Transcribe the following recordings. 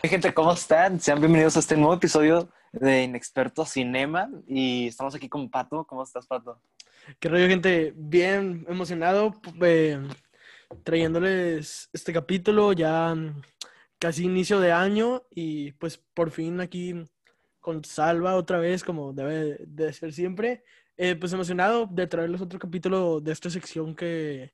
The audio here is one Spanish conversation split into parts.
Hey, gente, ¿cómo están? Sean bienvenidos a este nuevo episodio de Inexperto Cinema y estamos aquí con Pato. ¿Cómo estás, Pato? Qué rollo, gente. Bien emocionado eh, trayéndoles este capítulo ya casi inicio de año y pues por fin aquí con Salva otra vez como debe de ser siempre. Eh, pues emocionado de traerles otro capítulo de esta sección que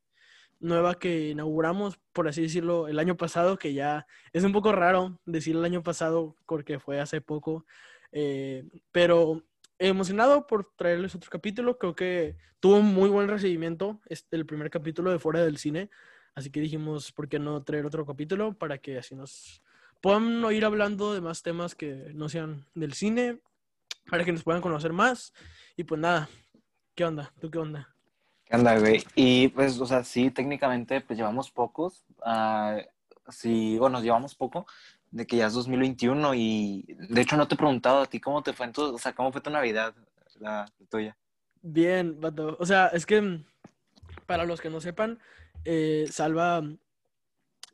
nueva que inauguramos, por así decirlo, el año pasado, que ya es un poco raro decir el año pasado porque fue hace poco, eh, pero emocionado por traerles otro capítulo, creo que tuvo un muy buen recibimiento este, el primer capítulo de Fuera del Cine, así que dijimos, ¿por qué no traer otro capítulo para que así nos puedan ir hablando de más temas que no sean del cine, para que nos puedan conocer más? Y pues nada, ¿qué onda? ¿Tú qué onda? ¿Qué onda, güey? Y pues, o sea, sí, técnicamente, pues llevamos pocos. Uh, sí, bueno, llevamos poco de que ya es 2021 y de hecho no te he preguntado a ti cómo te fue en tu, o sea, cómo fue tu Navidad, la, tuya. Bien, Bato. O sea, es que para los que no sepan, eh, Salva,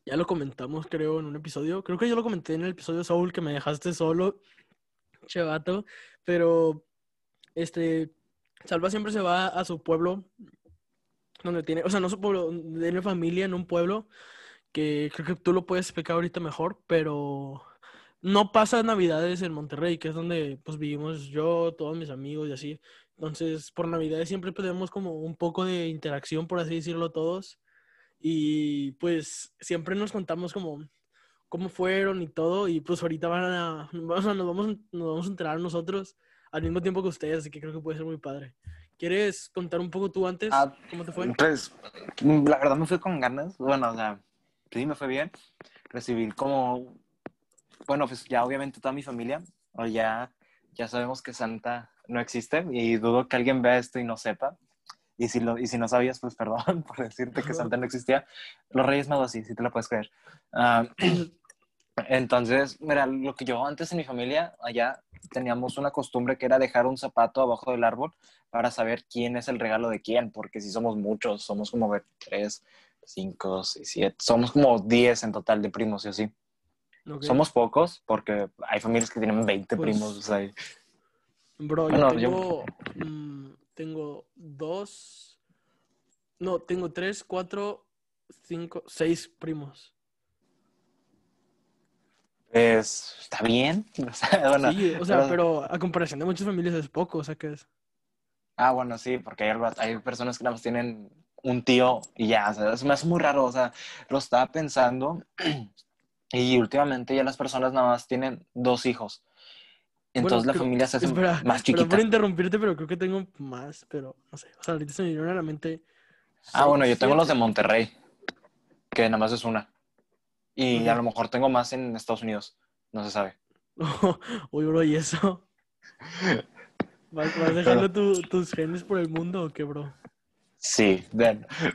ya lo comentamos creo en un episodio, creo que yo lo comenté en el episodio Soul que me dejaste solo, chevato, pero este, Salva siempre se va a su pueblo donde tiene, o sea, no su pueblo, tiene familia en un pueblo que creo que tú lo puedes explicar ahorita mejor, pero no pasa Navidades en Monterrey, que es donde pues vivimos yo, todos mis amigos y así. Entonces, por Navidades siempre tenemos como un poco de interacción, por así decirlo, todos. Y pues siempre nos contamos como cómo fueron y todo. Y pues ahorita van a, nos vamos, nos vamos a enterar nosotros al mismo tiempo que ustedes, así que creo que puede ser muy padre. ¿Quieres contar un poco tú antes? Ah, ¿Cómo te fue? Pues, la verdad me fui con ganas. Bueno, o sea, sí, me fue bien. Recibí como, bueno, pues ya obviamente toda mi familia, o ya, ya sabemos que Santa no existe y dudo que alguien vea esto y no sepa. Y si, lo, y si no sabías, pues perdón por decirte que Santa no existía. Los Reyes Magos sí, sí te lo puedes creer. Ah, entonces, mira, lo que yo antes en mi familia, allá teníamos una costumbre que era dejar un zapato abajo del árbol para saber quién es el regalo de quién, porque si somos muchos, somos como tres, cinco, seis, siete, somos como diez en total de primos y así. Somos pocos porque hay familias que tienen 20 pues primos. O bro, yo, tengo, mm, tengo dos, no, tengo tres, cuatro, cinco, seis primos. Pues está bien. sí, o sea, pero... a comparación de muchas familias es poco, o sea que es. Ah, bueno, sí, porque hay, hay personas que nada más tienen un tío y ya, o sea, es hace muy raro, o sea, lo estaba pensando y últimamente ya las personas nada más tienen dos hijos. Entonces la familia se hace más chiquita. Pero por interrumpirte, pero creo que tengo más, pero no sé, o sea, ahorita se me vinieron a la mente. Ah, bueno, yo tengo los de Monterrey, que nada más es una. Y a lo mejor tengo más en Estados Unidos. No se sabe. Uy, bro, ¿y eso? ¿Vas, dejando tus genes por el mundo o qué, bro? Sí,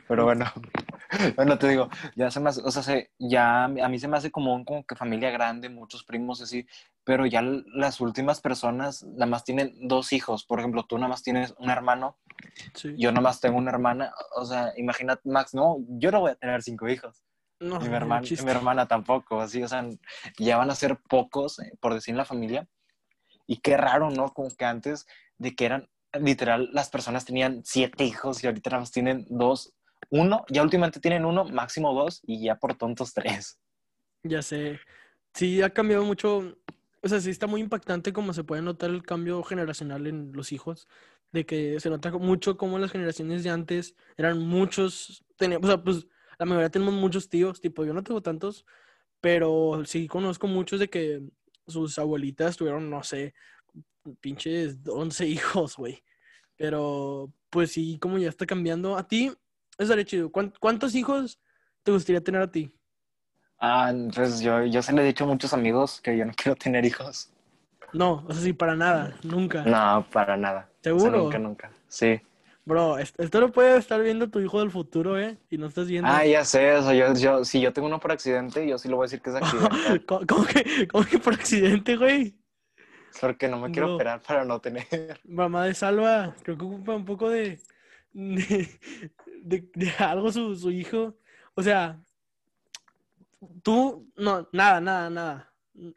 pero bueno. Bueno, te digo, ya se me hace, o sea, ya a mí se me hace como, como que familia grande, muchos primos así, pero ya las últimas personas nada más tienen dos hijos. Por ejemplo, tú nada más tienes un hermano, yo nada más tengo una hermana. O sea, imagínate, Max, no, yo no voy a tener cinco hijos. No, mi, hermana, mi hermana tampoco, así, o sea, ya van a ser pocos, eh, por decir en la familia. Y qué raro, ¿no? Como que antes de que eran, literal, las personas tenían siete hijos y ahorita más tienen dos, uno, ya últimamente tienen uno, máximo dos, y ya por tontos tres. Ya sé. Sí, ha cambiado mucho. O sea, sí está muy impactante como se puede notar el cambio generacional en los hijos. De que se nota mucho como las generaciones de antes eran muchos. Tenían, o sea, pues la mayoría tenemos muchos tíos, tipo, yo no tengo tantos, pero sí conozco muchos de que sus abuelitas tuvieron, no sé, pinches 11 hijos, güey. Pero, pues sí, como ya está cambiando. A ti, estaría chido. ¿Cuántos hijos te gustaría tener a ti? Ah, pues yo, yo se le he dicho a muchos amigos que yo no quiero tener hijos. No, o sea, sí, para nada, nunca. No, para nada. ¿Seguro? nunca, nunca. Sí. Bro, esto lo puede estar viendo tu hijo del futuro, ¿eh? Y no estás viendo. Ah, ya sé, eso. Yo, yo, si yo tengo uno por accidente, yo sí lo voy a decir que es accidente. ¿Cómo, que, ¿Cómo, que, por accidente, güey? Porque no me quiero operar para no tener. Mamá de Salva, creo que ocupa un poco de. de, de, algo su, su hijo. O sea, tú, no, nada, nada, nada.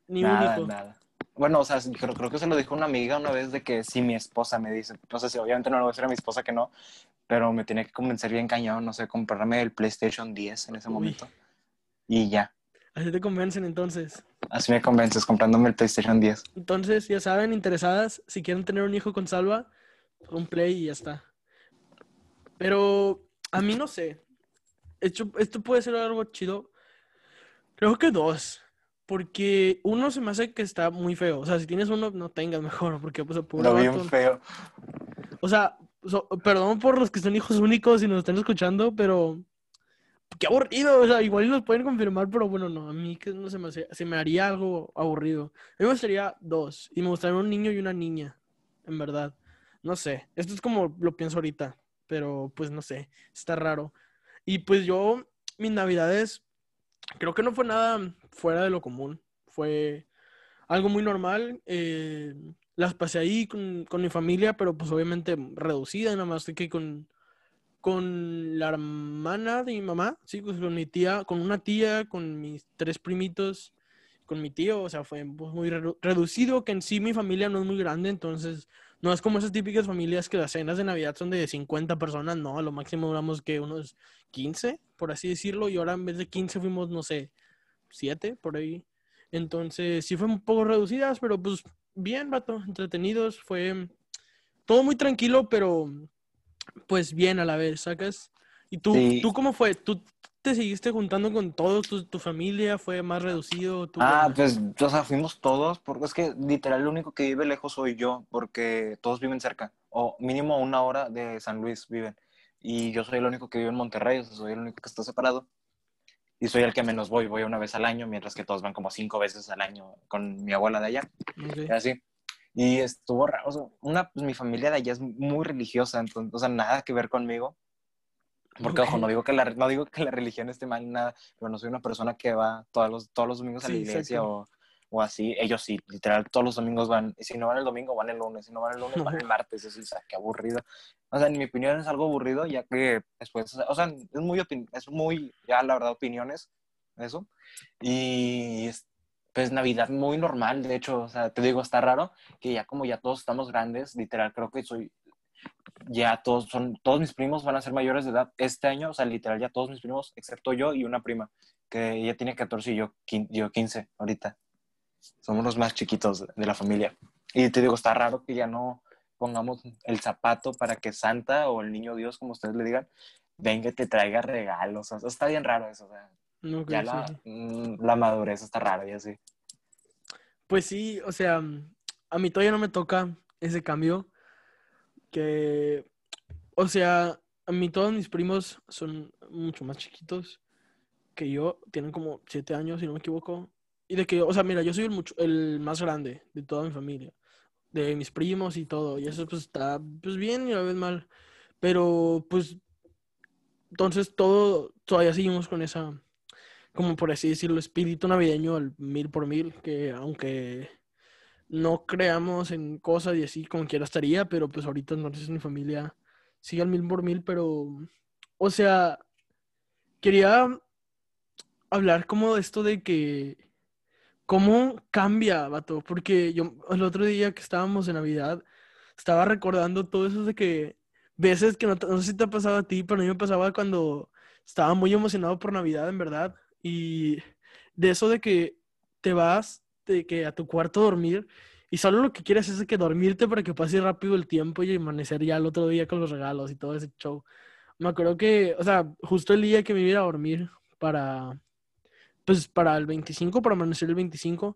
Ni un Nada, hijo. nada. Bueno, o sea, creo, creo que se lo dijo una amiga una vez de que si mi esposa me dice, no sé si obviamente no le voy a decir a mi esposa que no, pero me tenía que convencer bien cañón, no sé, comprarme el PlayStation 10 en ese Uy. momento. Y ya, Así te convencen entonces. así me convences comprándome el PlayStation 10. Entonces, ya saben, interesadas, si quieren tener un hijo con Salva, un play y ya está. Pero a mí no sé. Esto, esto puede ser algo chido. Creo que dos. Porque uno se me hace que está muy feo. O sea, si tienes uno, no tengas mejor. Porque, pues, vato. bien feo. O sea, so- perdón por los que son hijos únicos y nos están escuchando, pero qué aburrido. O sea, igual nos pueden confirmar, pero bueno, no. A mí que no se me hace- se me haría algo aburrido. A mí me gustaría dos. Y me gustaría un niño y una niña. En verdad. No sé. Esto es como lo pienso ahorita. Pero pues no sé. Está raro. Y pues yo, mis navidades, creo que no fue nada fuera de lo común. Fue algo muy normal. eh, las pasé ahí con, con mi familia, pero pues obviamente reducida, nada más que con, con la hermana de mi mamá, sí, pues con mi tía, con una tía, con mis tres primitos, con mi tío, o sea, fue pues, muy redu- reducido, que en sí mi familia no es muy grande, entonces no es como esas típicas familias que las cenas de Navidad son de 50 personas, no, a lo máximo duramos que unos 15, por así decirlo, y ahora en vez de 15 fuimos, no sé, 7 por ahí. Entonces, sí fue un poco reducidas, pero pues bien, vato, entretenidos, fue todo muy tranquilo, pero pues bien a la vez, ¿sacas? ¿Y tú, Sí. tú cómo fue? ¿Tú te seguiste juntando con todos tu, tu familia? ¿Fue más reducido? ¿Tú Ah, pues, o sea, fuimos todos, porque es que literal lo único que vive lejos soy yo, porque todos viven cerca, o mínimo a una hora de San Luis viven. Y yo soy el único que vive en Monterrey, o sea, soy el único que está separado. Y soy el que menos voy, voy una vez al año, mientras que todos van como cinco veces al año con mi abuela de allá, Ok. y así. Y estuvo raro, o sea, una, pues mi familia de allá es muy religiosa, entonces, o sea, nada que ver conmigo. Porque, ojo, Ok. no digo, que la, no digo que la religión esté mal, nada, pero no soy una persona que va todos los, todos los domingos a la Sí, iglesia o, o así. Ellos sí, literal, todos los domingos van. Y si no van el domingo, van el lunes. Si no van el lunes, van el martes. Eso, o sea, qué aburrido. O sea, en mi opinión es algo aburrido, ya que después, o sea, es muy, es muy, ya la verdad, opiniones, eso. Y es, pues Navidad muy normal, de hecho, o sea, te digo, está raro que ya como ya todos estamos grandes, literal, creo que soy, ya todos son, todos mis primos van a ser mayores de edad este año, o sea, literal, ya todos mis primos, excepto yo y una prima, que ella tiene 14 y yo, yo 15 ahorita. Somos los más chiquitos de la familia. Y te digo, está raro que ya no pongamos el zapato para que Santa o el niño Dios, como ustedes le digan, venga y te traiga regalos. O sea, está bien raro eso. O sea, Ok, ya sí, la, sí. mm, la madurez está rara y así. Pues sí, o sea, a mí todavía no me toca ese cambio. Que, o sea, a mí todos mis primos son mucho más chiquitos que yo. Tienen como siete años, si no me equivoco. Y de que, o sea, mira, yo soy el, mucho, el más grande de toda mi familia. De mis primos y todo. Y eso pues está pues bien y a vez mal. Pero pues, entonces todo, todavía seguimos con esa, como por así decirlo, espíritu navideño al mil por mil. Que aunque no creamos en cosas y así como quiera estaría, pero pues ahorita entonces mi familia sigue al mil por mil, pero, o sea, quería hablar como de esto de que, cómo cambia, vato, porque yo el otro día que estábamos en Navidad, estaba recordando todo eso de que veces que no, no sé si te ha pasado a ti, pero a mí me pasaba cuando estaba muy emocionado por Navidad, en verdad, y de eso de que te vas de que a tu cuarto a dormir y solo lo que quieres es que dormirte para que pase rápido el tiempo y amanecer ya el otro día con los regalos y todo ese show. Me acuerdo que, o sea, justo el día que me iba a dormir para, pues para el 25, para amanecer el 25,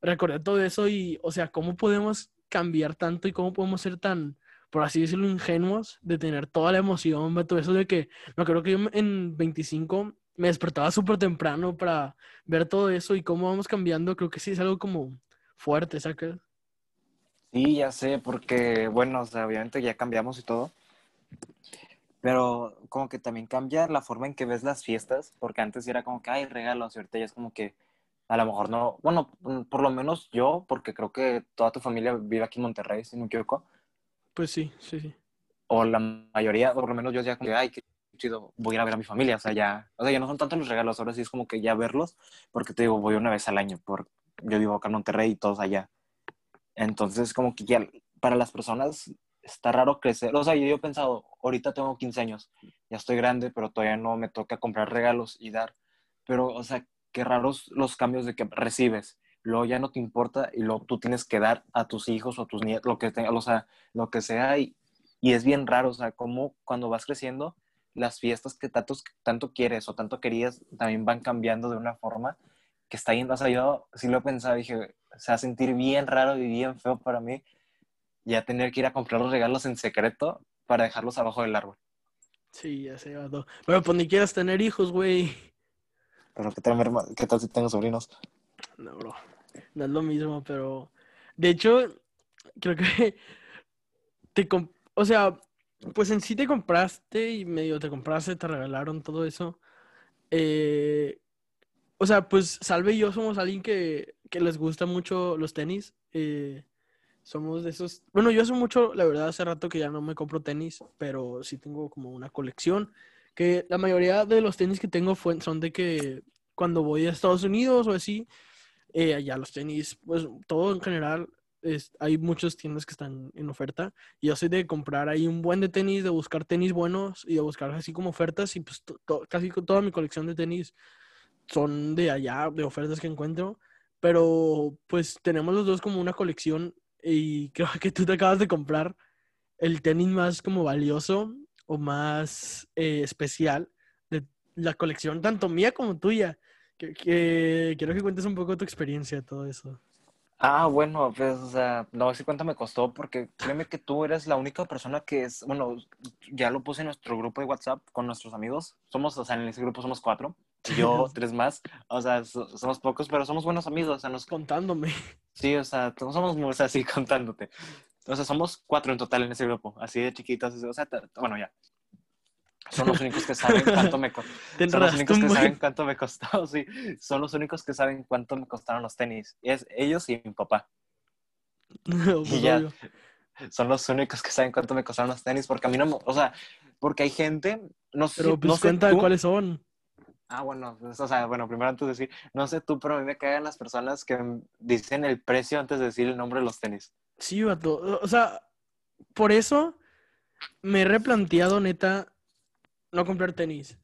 recordé todo eso y, o sea, ¿cómo podemos cambiar tanto y cómo podemos ser tan, por así decirlo, ingenuos de tener toda la emoción, todo eso de que, me acuerdo que yo en 25 me despertaba súper temprano para ver todo eso y cómo vamos cambiando, creo que sí es algo como fuerte, ¿sacas? Sí, ya sé, porque, bueno, o sea, obviamente ya cambiamos y todo. Pero como que también cambia la forma en que ves las fiestas, porque antes era como que hay regalos y ahorita ya es como que a lo mejor no, bueno, mm, por lo menos yo, porque creo que toda tu familia vive aquí en Monterrey, si no me equivoco, Pues sí, sí, sí. o la mayoría, o por lo menos yo ya como que, ay, qué chido, voy a ir a ver a mi familia, o sea, ya, o sea, ya no son tantos los regalos, ahora sí es como que ya verlos, porque te digo, voy una vez al año, por, yo vivo acá en Monterrey y todos allá. Entonces, como que ya para las personas está raro crecer. O sea, yo he pensado, ahorita tengo 15 años, ya estoy grande, pero todavía no me toca comprar regalos y dar. Pero, o sea, qué raros los cambios de que recibes. Luego ya no te importa y luego tú tienes que dar a tus hijos o a tus nietos, lo que, tenga, o sea, lo que sea. Y, y es bien raro, o sea, como cuando vas creciendo, las fiestas que tanto, tanto quieres o tanto querías también van cambiando de una forma que está yendo. O sea, yo sí lo he pensado, dije, se va a sentir bien raro y bien feo para mí ya tener que ir a comprar los regalos en secreto para dejarlos abajo del árbol. Sí, ya se va todo. Pero pues ni quieras tener hijos, güey. Pero ¿qué tal, ¿qué tal si tengo sobrinos? No, bro. No es lo mismo, pero... De hecho, creo que te... O sea, pues en sí te compraste y medio te compraste, te regalaron todo eso. Eh, o sea, pues Salve y yo somos alguien que, que les gusta mucho los tenis. Eh, somos de esos. Bueno, yo hace mucho, la verdad, hace rato que ya no me compro tenis, pero sí tengo como una colección. Que la mayoría de los tenis que tengo son de que cuando voy a Estados Unidos o así, eh, allá los tenis, pues todo en general, es, hay muchos tiendas que están en oferta. Y yo soy de comprar ahí un buen de tenis, de buscar tenis buenos y de buscar así como ofertas. Y pues casi toda mi colección de tenis son de allá, de ofertas que encuentro. Pero pues tenemos los dos como una colección y creo que tú te acabas de comprar el tenis más como valioso o más eh, especial de la colección, tanto mía como tuya. Que, quiero que cuentes un poco tu experiencia todo eso. Ah, bueno, pues, o sea, no sé cuánto me costó, porque créeme que tú eres la única persona que es, bueno, ya lo puse en nuestro grupo de WhatsApp con nuestros amigos. Somos, o sea, en ese grupo somos cuatro. Yo, tres más. O sea, somos pocos, pero somos buenos amigos. O sea, nos... Contándome. Sí, o sea, somos muy así contándote. O sea, somos cuatro en total en ese grupo, así de chiquitos. O sea, bueno, ya. Son los únicos que saben cuánto me costó. Son los únicos que saben cuánto me costó, sí. Son los únicos que saben cuánto me costaron los tenis. Es ellos y mi papá. y ya. Son los únicos que saben cuánto me costaron los tenis, porque a mí no, o sea, porque hay gente, no sé, pero pues no cuenta cuáles son. Ah, bueno, pues, o sea, bueno, primero antes de decir, no sé tú, pero a mí me caen las personas que dicen el precio antes de decir el nombre de los tenis. Sí, vato. O sea, por eso me he replanteado, neta, no comprar tenis.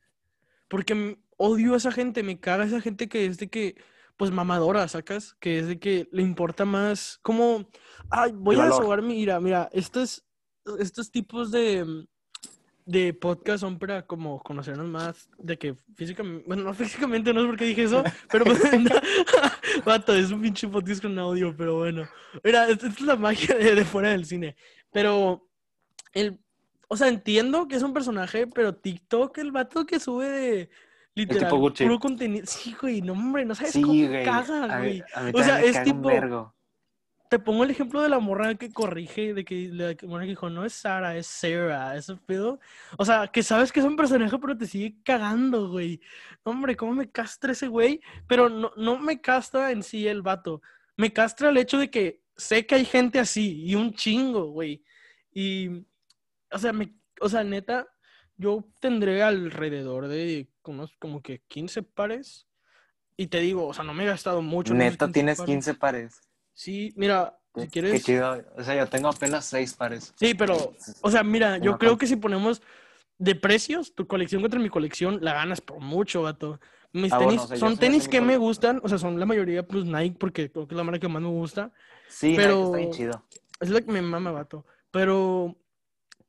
Porque odio a esa gente, me caga esa gente que es de que, pues mamadora, sacas, que es de que le importa más, como, ay, voy a desahogar, mira, mira, estos, estos tipos de, de podcast son para como conocernos más de que físicamente, bueno, no físicamente, no es porque dije eso, pero pues, vato, es un pinche podcast con audio, pero bueno. Mira, esta es la magia de, fuera del cine. Pero el, o sea, entiendo que es un personaje, pero TikTok, el vato que sube de literal puro contenido. Sí, güey, no, hombre, no sabes cómo caga, güey. o sea, es tipo te pongo el ejemplo de la morra que corrige, de que la morra que dijo, no es Sara, es Sarah, ese pedo. O sea, que sabes que es un personaje, pero te sigue cagando, güey. Hombre, ¿cómo me castra ese güey? Pero no, no me castra en sí el vato. Me castra el hecho de que sé que hay gente así y un chingo, güey. Y, o sea, me, o sea, neta, yo tendré alrededor de como, como que 15 pares. Y te digo, o sea, no me he gastado mucho. Neta, tienes 15 pares. Sí, mira, si quieres. Qué chido. O sea, yo tengo apenas seis pares. Sí, pero, o sea, mira, yo creo que si ponemos de precios, tu colección contra mi colección, la ganas por mucho, gato. Mis ah, tenis son tenis que me gustan, o sea, son la mayoría plus Nike porque creo que es la marca que más me gusta. Sí, pero está bien chido. Es la que me mama, vato. Pero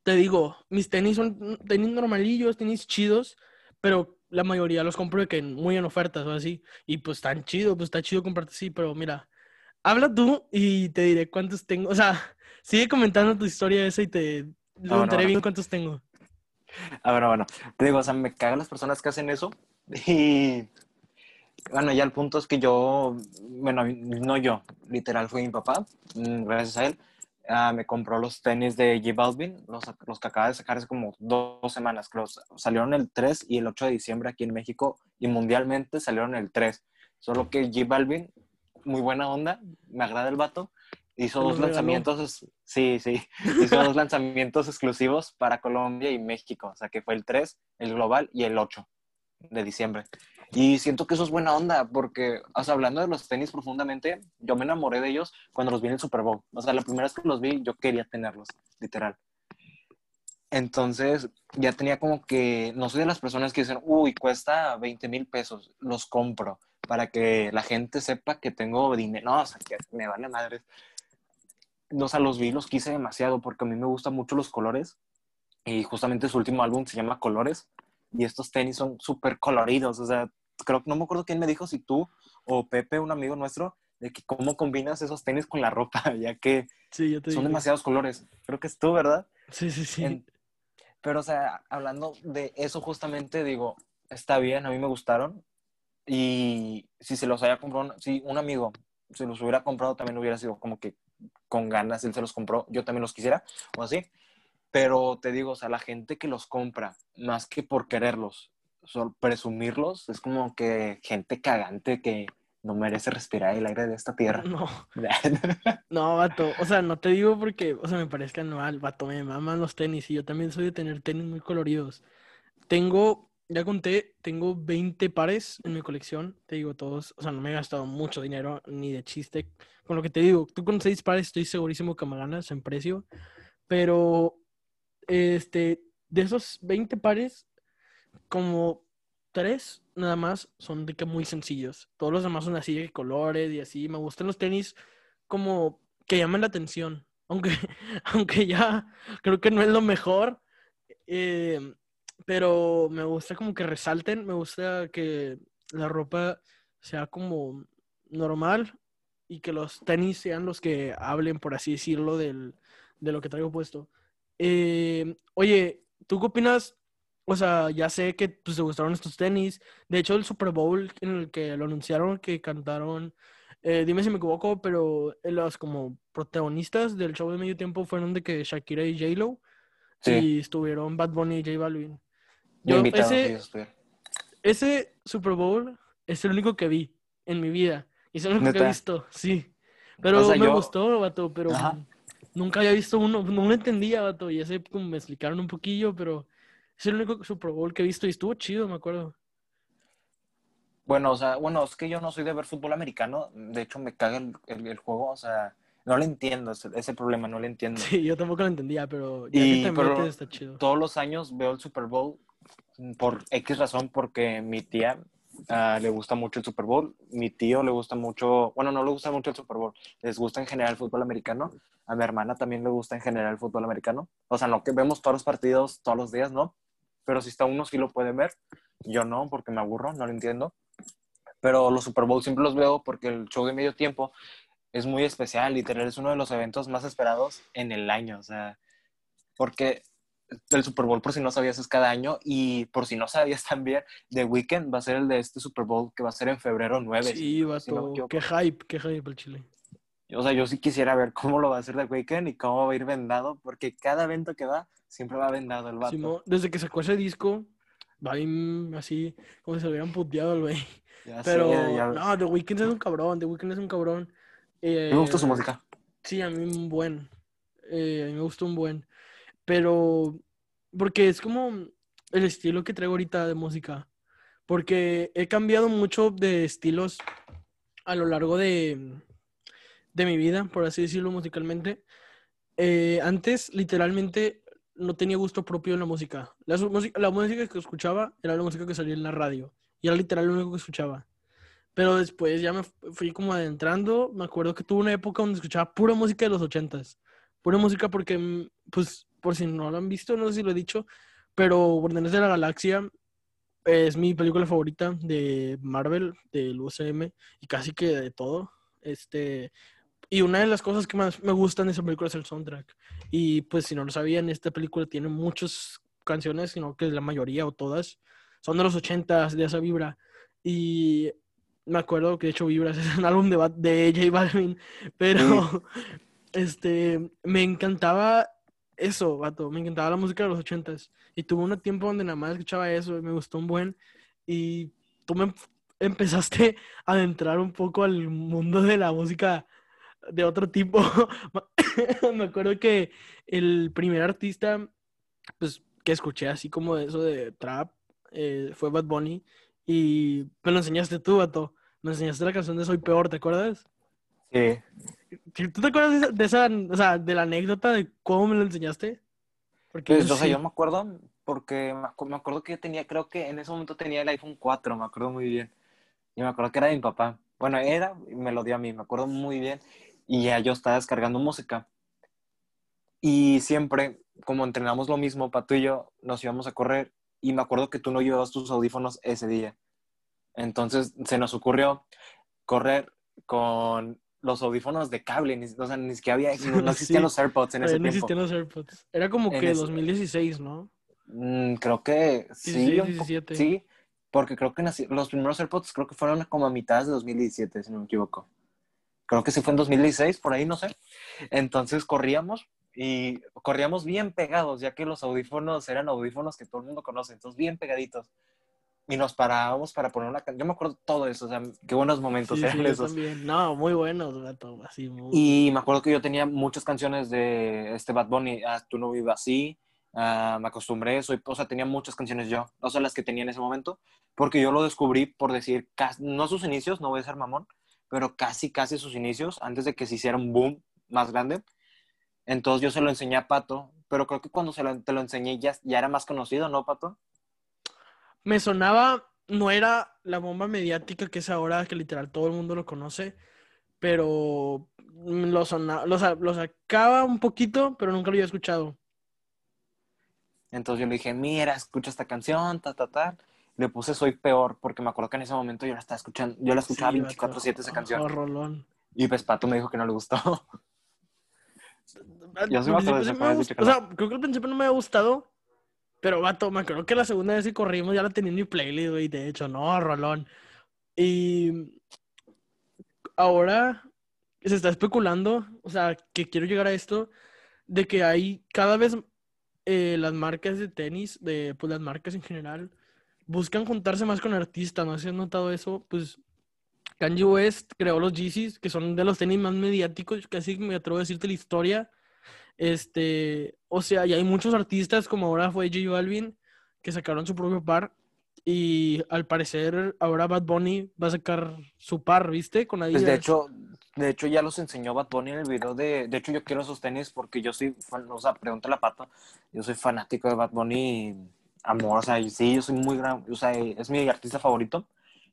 te digo, mis tenis son tenis normalillos, tenis chidos, pero la mayoría los compro de que muy en ofertas o así. Y pues están chidos, pues está chido comprarte así, pero mira, habla tú y te diré cuántos tengo. O sea, sigue comentando tu historia esa y te preguntaré bien cuántos tengo. Ah, bueno, bueno. Te digo, o sea, me cagan las personas que hacen eso. Y bueno, ya el punto es que yo, bueno, no yo, literal fue mi papá, mm, gracias a él, ah, me compró los tenis de J Balvin, los, los que acaba de sacar hace como dos, semanas, que los, salieron el 3 y el 8 de diciembre aquí en México y mundialmente salieron el 3. Solo que J Balvin muy buena onda, me agrada el vato. Hizo dos lanzamientos, sí, sí, hizo dos lanzamientos exclusivos para Colombia y México, o sea que fue el 3, el global y el 8. de diciembre. Y siento que eso es buena onda, porque, o sea, hablando de los tenis profundamente, yo me enamoré de ellos cuando los vi en el Super Bowl. O sea, la primera vez que los vi, yo quería tenerlos, literal. Entonces, ya tenía como que, no soy de las personas que dicen, uy, cuesta 20 mil pesos, los compro para que la gente sepa que tengo dinero. No, o sea, que me vale madre. No, o sea, los vi, los quise demasiado porque a mí me gustan mucho los colores. Y justamente su último álbum se llama Colores. Y estos tenis son súper coloridos. O sea, creo que no me acuerdo quién me dijo, si tú o Pepe, un amigo nuestro, de que cómo combinas esos tenis con la ropa, ya que Sí, yo te son demasiados colores. Creo que es tú, ¿verdad? Sí, sí, sí. En- pero, o sea, hablando de eso justamente, digo, está bien, a mí me gustaron. Y si se los haya comprado, si un amigo se los hubiera comprado, también hubiera sido como que con ganas, él se los compró, yo también los quisiera, o así. Pero te digo, o sea, la gente que los compra, más que por quererlos, presumirlos, es como que gente cagante que no merece respirar el aire de esta tierra. No, no, vato. O sea, no te digo porque, o sea, me parezca mal, vato. Me maman los tenis y yo también soy de tener tenis muy coloridos. Tengo, ya conté, tengo 20 pares en mi colección. Te digo todos, o sea, no me he gastado mucho dinero ni de chiste. Con lo que te digo, tú con 6 pares estoy segurísimo que me ganas en precio. Pero, este, de esos 20 pares, como tres nada más son de que muy sencillos. Todos los demás son así de colores y así. Me gustan los tenis como que llaman la atención. Aunque, aunque ya creo que no es lo mejor. eh, pero me gusta como que resalten. Me gusta que la ropa sea como normal y que los tenis sean los que hablen, por así decirlo, del, de lo que traigo puesto. Eh, oye, ¿tú qué opinas? O sea, ya sé que pues, te gustaron estos tenis. De hecho, el Super Bowl en el que lo anunciaron, que cantaron, eh, dime si me equivoco, pero eh, los como protagonistas del show de medio tiempo fueron de que Shakira y J-Lo Sí, y estuvieron Bad Bunny y J Balvin. yo ese, sí, ese Super Bowl es el único que vi en mi vida. Y es el único que he visto, sí. Pero O sea, me yo- gustó, vato, pero Ajá. nunca había visto uno, no lo entendía, vato, y ese como me explicaron un poquillo, pero es el único Super Bowl que he visto y estuvo chido, me acuerdo. Bueno, o sea, bueno, es que yo no soy de ver fútbol americano. De hecho, me caga el, el- el juego. O sea, no lo entiendo. Ese, ese problema, no lo entiendo. Sí, yo tampoco lo entendía, pero ya Y, que pero- está chido. Todos los años veo el Super Bowl por X razón, porque mi tía ah, le gusta mucho el Super Bowl. Mi tío le gusta mucho, bueno, no le gusta mucho el Super Bowl. Les gusta en general el fútbol americano. A mi hermana también le gusta en general el fútbol americano. O sea, no que vemos todos los partidos todos los días, ¿no? Pero si está uno, sí lo pueden ver. Yo no, porque me aburro, no lo entiendo. Pero los Super Bowl siempre los veo porque el show de medio tiempo es muy especial. Literal, es uno de los eventos más esperados en el año. O sea, porque el Super Bowl, por si no sabías, es cada año. Y por si no sabías también, The Weeknd va a ser el de este Super Bowl que va a ser en febrero 9. Sí, si no vato, qué hype, qué hype el Chile. O sea, yo sí quisiera ver cómo lo va a hacer The Weeknd y cómo va a ir vendado, porque cada evento que va, siempre va vendado el vato. Desde que sacó ese disco, va bien así, como si se lo hubieran puteado el güey. Pero, ya- ya- no, The Weeknd es un cabrón, The Weeknd es un cabrón. me gusta su Eh, música. Sí, a mí un buen. Eh, a mí me gusta un buen. Pero, porque es como el estilo que traigo ahorita de música. Porque he cambiado mucho de estilos a lo largo de, de mi vida, por así decirlo, musicalmente. Eh, antes, literalmente, no tenía gusto propio en la música. La, la música que escuchaba era la música que salía en la radio. Y era literal lo único que escuchaba. Pero después ya me fu- fui como adentrando. Me acuerdo que tuve una época donde escuchaba pura música de los ochentas. Pura música porque, mm, pues, por si no lo han visto, no sé si lo he dicho, pero Guardianes de la Galaxia es mi película favorita de Marvel, del UCM, y casi que de todo. Este, y una de las cosas que más me gustan de esa película es el soundtrack. Y pues si no lo sabían, esta película tiene muchas canciones, sino que la mayoría o todas son de los ochentas, de esa vibra. Y me acuerdo que de hecho Vibras es un álbum de, de J Balvin, pero este, me encantaba eso, vato, me encantaba la música de los ochentas. Y tuve un tiempo donde nada más escuchaba eso y me gustó un buen. Y tú me empezaste a adentrar un poco al mundo de la música de otro tipo. me acuerdo que el primer artista, pues, que escuché así como de eso de trap, eh, fue Bad Bunny y me lo enseñaste tú, vato. Me enseñaste la canción de Soy Peor, ¿te acuerdas? Sí. ¿Tú te acuerdas de esa, de esa o sea, de la anécdota de cómo me lo enseñaste? Porque Pues, yo o sea, sí. yo me acuerdo porque me acuerdo que yo tenía, creo que en ese momento tenía el iPhone 4, me acuerdo muy bien. Y me acuerdo que era de mi papá. Bueno, era y me lo dio a mí, me acuerdo muy bien. Y ya yo estaba descargando música. Y siempre, como entrenamos lo mismo, Pato y yo, nos íbamos a correr. Y me acuerdo que tú no llevabas tus audífonos ese día. Entonces se nos ocurrió correr con los audífonos de cable. Ni, o sea, ni siquiera había, no, no existían Sí. los AirPods en ese no tiempo. existían los AirPods. Era como En que ese- 2016, ¿no? Mm, creo que sí, 16, un po- 17. sí, porque creo que nací- los primeros AirPods creo que fueron como a mitad de 2017, si no me equivoco. Creo que sí fue en 2016, por ahí no sé. Entonces corríamos y corríamos bien pegados, ya que los audífonos eran audífonos que todo el mundo conoce, entonces bien pegaditos. Y nos parábamos para poner una canción. Yo me acuerdo todo eso, o sea, qué buenos momentos Sí, eran sí, esos. también. No, muy buenos, vato. Así, muy... Y me acuerdo que yo tenía muchas canciones de este Bad Bunny, ah, Tú no vives así, ah, Me acostumbré, soy, o sea, tenía muchas canciones yo, no son las que tenía en ese momento, porque yo lo descubrí por decir, no sus inicios, no voy a ser mamón, pero casi, casi sus inicios, antes de que se hiciera un boom más grande. Entonces yo se lo enseñé a Pato, pero creo que cuando se lo, te lo enseñé ya, ya era más conocido, ¿no, Pato? Me sonaba, no era la bomba mediática que es ahora, que literal todo el mundo lo conoce, pero lo, sona- lo, lo sacaba un poquito, pero nunca lo había escuchado. Entonces yo le dije, mira, escucha esta canción, ta, ta, ta. Le puse Soy Peor, porque me acuerdo que en ese momento yo la estaba escuchando, yo la escuchaba Sí, vato. 24-7 esa canción. Oh, rolón. Y pues Pato me dijo que no le gustó. Yo sí me acuerdo de O sea, creo que al principio no me había gustado, pero vato, me acuerdo que la segunda vez que corrimos ya la tenía en mi playlist, güey, de hecho, no, rolón. Y ahora se está especulando, o sea, que quiero llegar a esto, de que hay cada vez eh, las marcas de tenis, de pues las marcas en general, buscan juntarse más con artistas, ¿no? Si has notado eso, pues Kanye West creó los Yeezys, que son de los tenis más mediáticos, casi me atrevo a decirte la historia. Este, o sea, y hay muchos artistas, como ahora fue J Balvin, que sacaron su propio par. Y al parecer, ahora Bad Bunny va a sacar su par, ¿viste? Con Adidas. Pues de hecho, de hecho ya los enseñó Bad Bunny en el video de... De hecho yo quiero esos tenis porque yo soy fan, o sea, pregúntale a Pato, yo soy fanático de Bad Bunny, y amor, o sea, y sí, yo soy muy gran, o sea, es mi artista favorito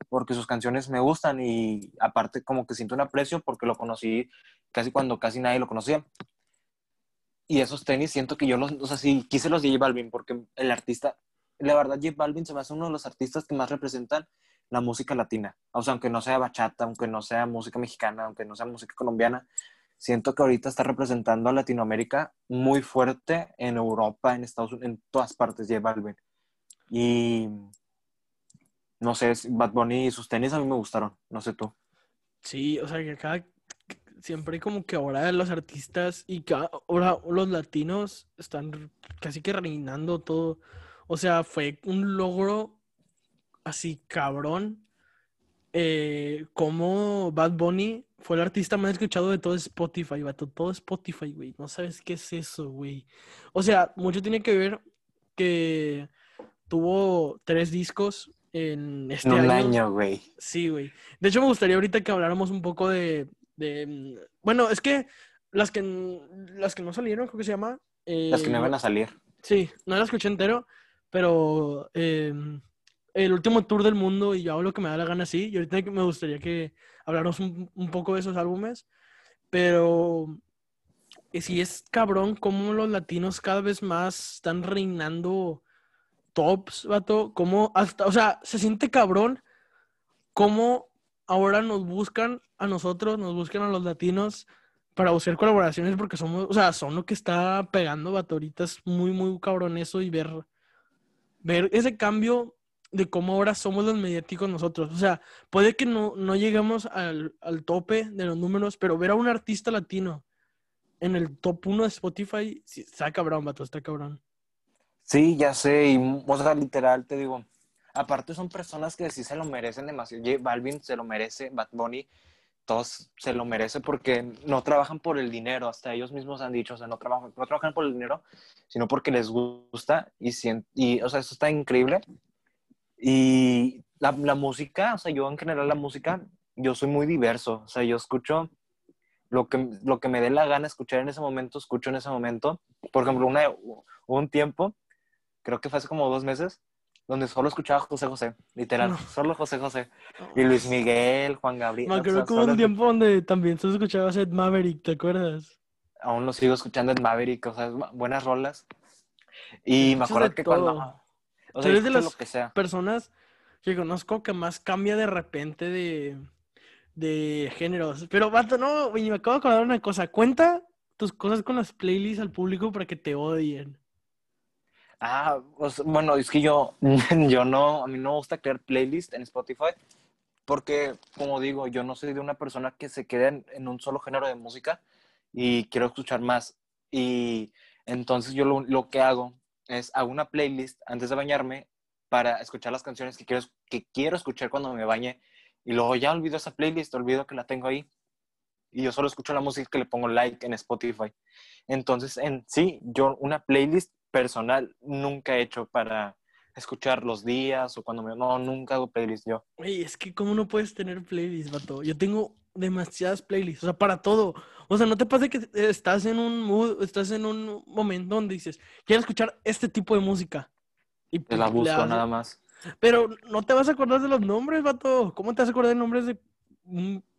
porque sus canciones me gustan y aparte como que siento un aprecio porque lo conocí casi cuando casi nadie lo conocía. Y esos tenis siento que yo los, o sea, sí quise los de J Balvin porque el artista, la verdad J Balvin se me hace uno de los artistas que más representan la música latina. O sea, aunque no sea bachata, aunque no sea música mexicana, aunque no sea música colombiana, siento que ahorita está representando a Latinoamérica muy fuerte en Europa, en Estados Unidos, en todas partes J Balvin. Y no sé, Bad Bunny y sus tenis a mí me gustaron, no sé tú. Sí, o sea, que cada. Siempre como que ahora los artistas y ahora los latinos están casi que reinando todo. O sea, fue un logro así cabrón. Eh, como Bad Bunny fue el artista más escuchado de todo Spotify, vato. Todo Spotify, güey. No sabes qué es eso, güey. O sea, mucho tiene que ver que tuvo tres discos en este En un año. güey. Sí, güey. De hecho, me gustaría ahorita que habláramos un poco de, de, mm, bueno, es que las que las que no salieron, creo que se llama. Las que no eh, iban a salir. Sí, no la escuché entero, pero eh, el último tour del mundo y yo hago lo que me da la gana, sí. Y ahorita me gustaría que habláramos un, un poco de esos álbumes, pero eh, sí es cabrón cómo los latinos cada vez más están reinando tops, vato, como hasta, o sea, se siente cabrón cómo ahora nos buscan a nosotros, nos buscan a los latinos para buscar colaboraciones porque somos, o sea, son lo que está pegando, vato, ahorita es muy, muy cabrón eso y ver, ver ese cambio de cómo ahora somos los mediáticos nosotros. O sea, puede que no, no lleguemos al, al tope de los números, pero ver a un artista latino en el top 1 de Spotify, sí, está cabrón, vato, está cabrón. Sí, ya sé, y, o sea, literal, te digo, aparte son personas que sí se lo merecen demasiado. J Balvin se lo merece, Bad Bunny, todos se lo merece porque no trabajan por el dinero, hasta ellos mismos han dicho, o sea, no trabajan, no trabajan por el dinero, sino porque les gusta y, y o sea, eso está increíble. Y la, la música, o sea, yo en general la música, yo soy muy diverso, o sea, yo escucho lo que, lo que me dé la gana escuchar en ese momento, escucho en ese momento. Por ejemplo, una, un tiempo, creo que fue hace como dos meses, donde solo escuchaba José José, literal, No. solo José José. Y Luis Miguel, Juan Gabriel. Me acuerdo sea, que hubo solo- un tiempo donde también tú escuchabas Ed Maverick, ¿te acuerdas? Aún lo sigo escuchando en Maverick, o sea, buenas rolas. Y me acuerdo que todo. cuando... O sea, eres de las lo que sea. Personas que conozco que más cambia de repente de, de géneros. Pero, vato, no, güey, me acabo de acordar una cosa. Cuenta tus cosas con las playlists al público para que te odien. Ah, sea, bueno, es que yo, yo no, a mí no me gusta crear playlist en Spotify porque, como digo, yo no soy de una persona que se quede en, en un solo género de música y quiero escuchar más. Y entonces yo lo, lo que hago es hago una playlist antes de bañarme para escuchar las canciones que quiero, que quiero escuchar cuando me bañe y luego ya olvido esa playlist, olvido que la tengo ahí y yo solo escucho la música que le pongo like en Spotify. Entonces, en sí, yo una playlist personal nunca he hecho para escuchar los días o cuando me... No, nunca hago playlist yo. Güey, es que cómo no puedes tener playlists, vato. Yo tengo demasiadas playlists, o sea, para todo. O sea, no te pasa que estás en un mood, estás en un momento donde dices, quiero escuchar este tipo de música. Y Te la le busco nada más. Pero no te vas a acordar de los nombres, vato. ¿Cómo te vas a acordar de nombres de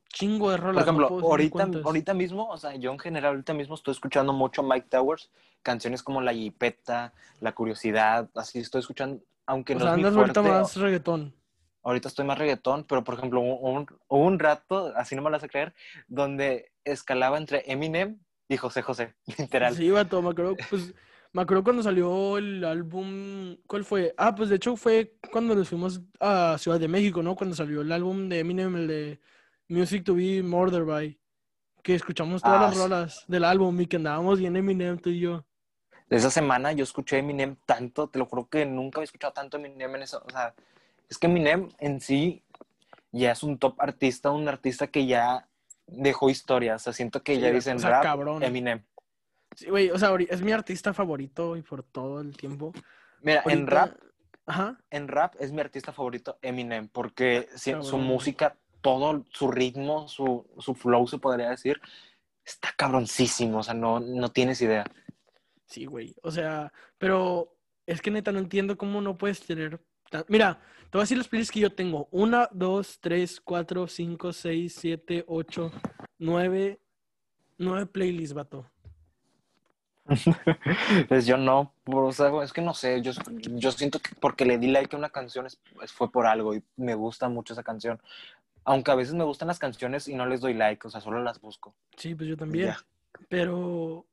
chingo de Por rolas? No ejemplo, ahorita, ahorita mismo, o sea, yo en general ahorita mismo estoy escuchando mucho Mike Towers, canciones como La Jipeta, La Curiosidad, así estoy escuchando, aunque O no sea, es mi andas ahorita fuerte, más reggaetón. ahorita estoy más reggaetón, pero por ejemplo, hubo un, un rato, así no me lo vas a creer, donde escalaba entre Eminem y José José, literal. Sí, vato, me acuerdo, pues, me acuerdo cuando salió el álbum, ¿cuál fue? Ah, pues de hecho fue cuando nos fuimos a Ciudad de México, ¿no? Cuando salió el álbum de Eminem, el de Music to be Murdered by, que escuchamos todas Ah, las rolas del álbum y que andábamos bien Eminem, tú y yo. Esa semana yo escuché Eminem tanto, te lo juro que nunca había escuchado tanto Eminem en eso. O sea, es que Eminem en sí ya es un top artista, un artista que ya dejó historia. O sea, siento que Sí, ya dicen o sea, rap, cabrón. Eminem. Sí, güey, o sea, es mi artista favorito y por todo el tiempo. Mira, en Ahorita- rap, Ajá. en rap es mi artista favorito Eminem, porque si- su Cabrón. música, todo su ritmo, su, su flow, se podría decir, está cabroncísimo. O sea, no, no tienes idea. Sí, güey. O sea, pero es que neta no entiendo cómo no puedes tener. tan- Mira, te voy a decir las playlists que yo tengo: una, dos, tres, cuatro, cinco, seis, siete, ocho, nueve. Nueve playlists, vato. Pues yo no, o sea, es que no sé, yo, yo siento que porque le di like a una canción es- es- fue por algo y me gusta mucho esa canción. Aunque a veces me gustan las canciones y no les doy like, o sea, solo las busco. Sí, pues yo también. Pero.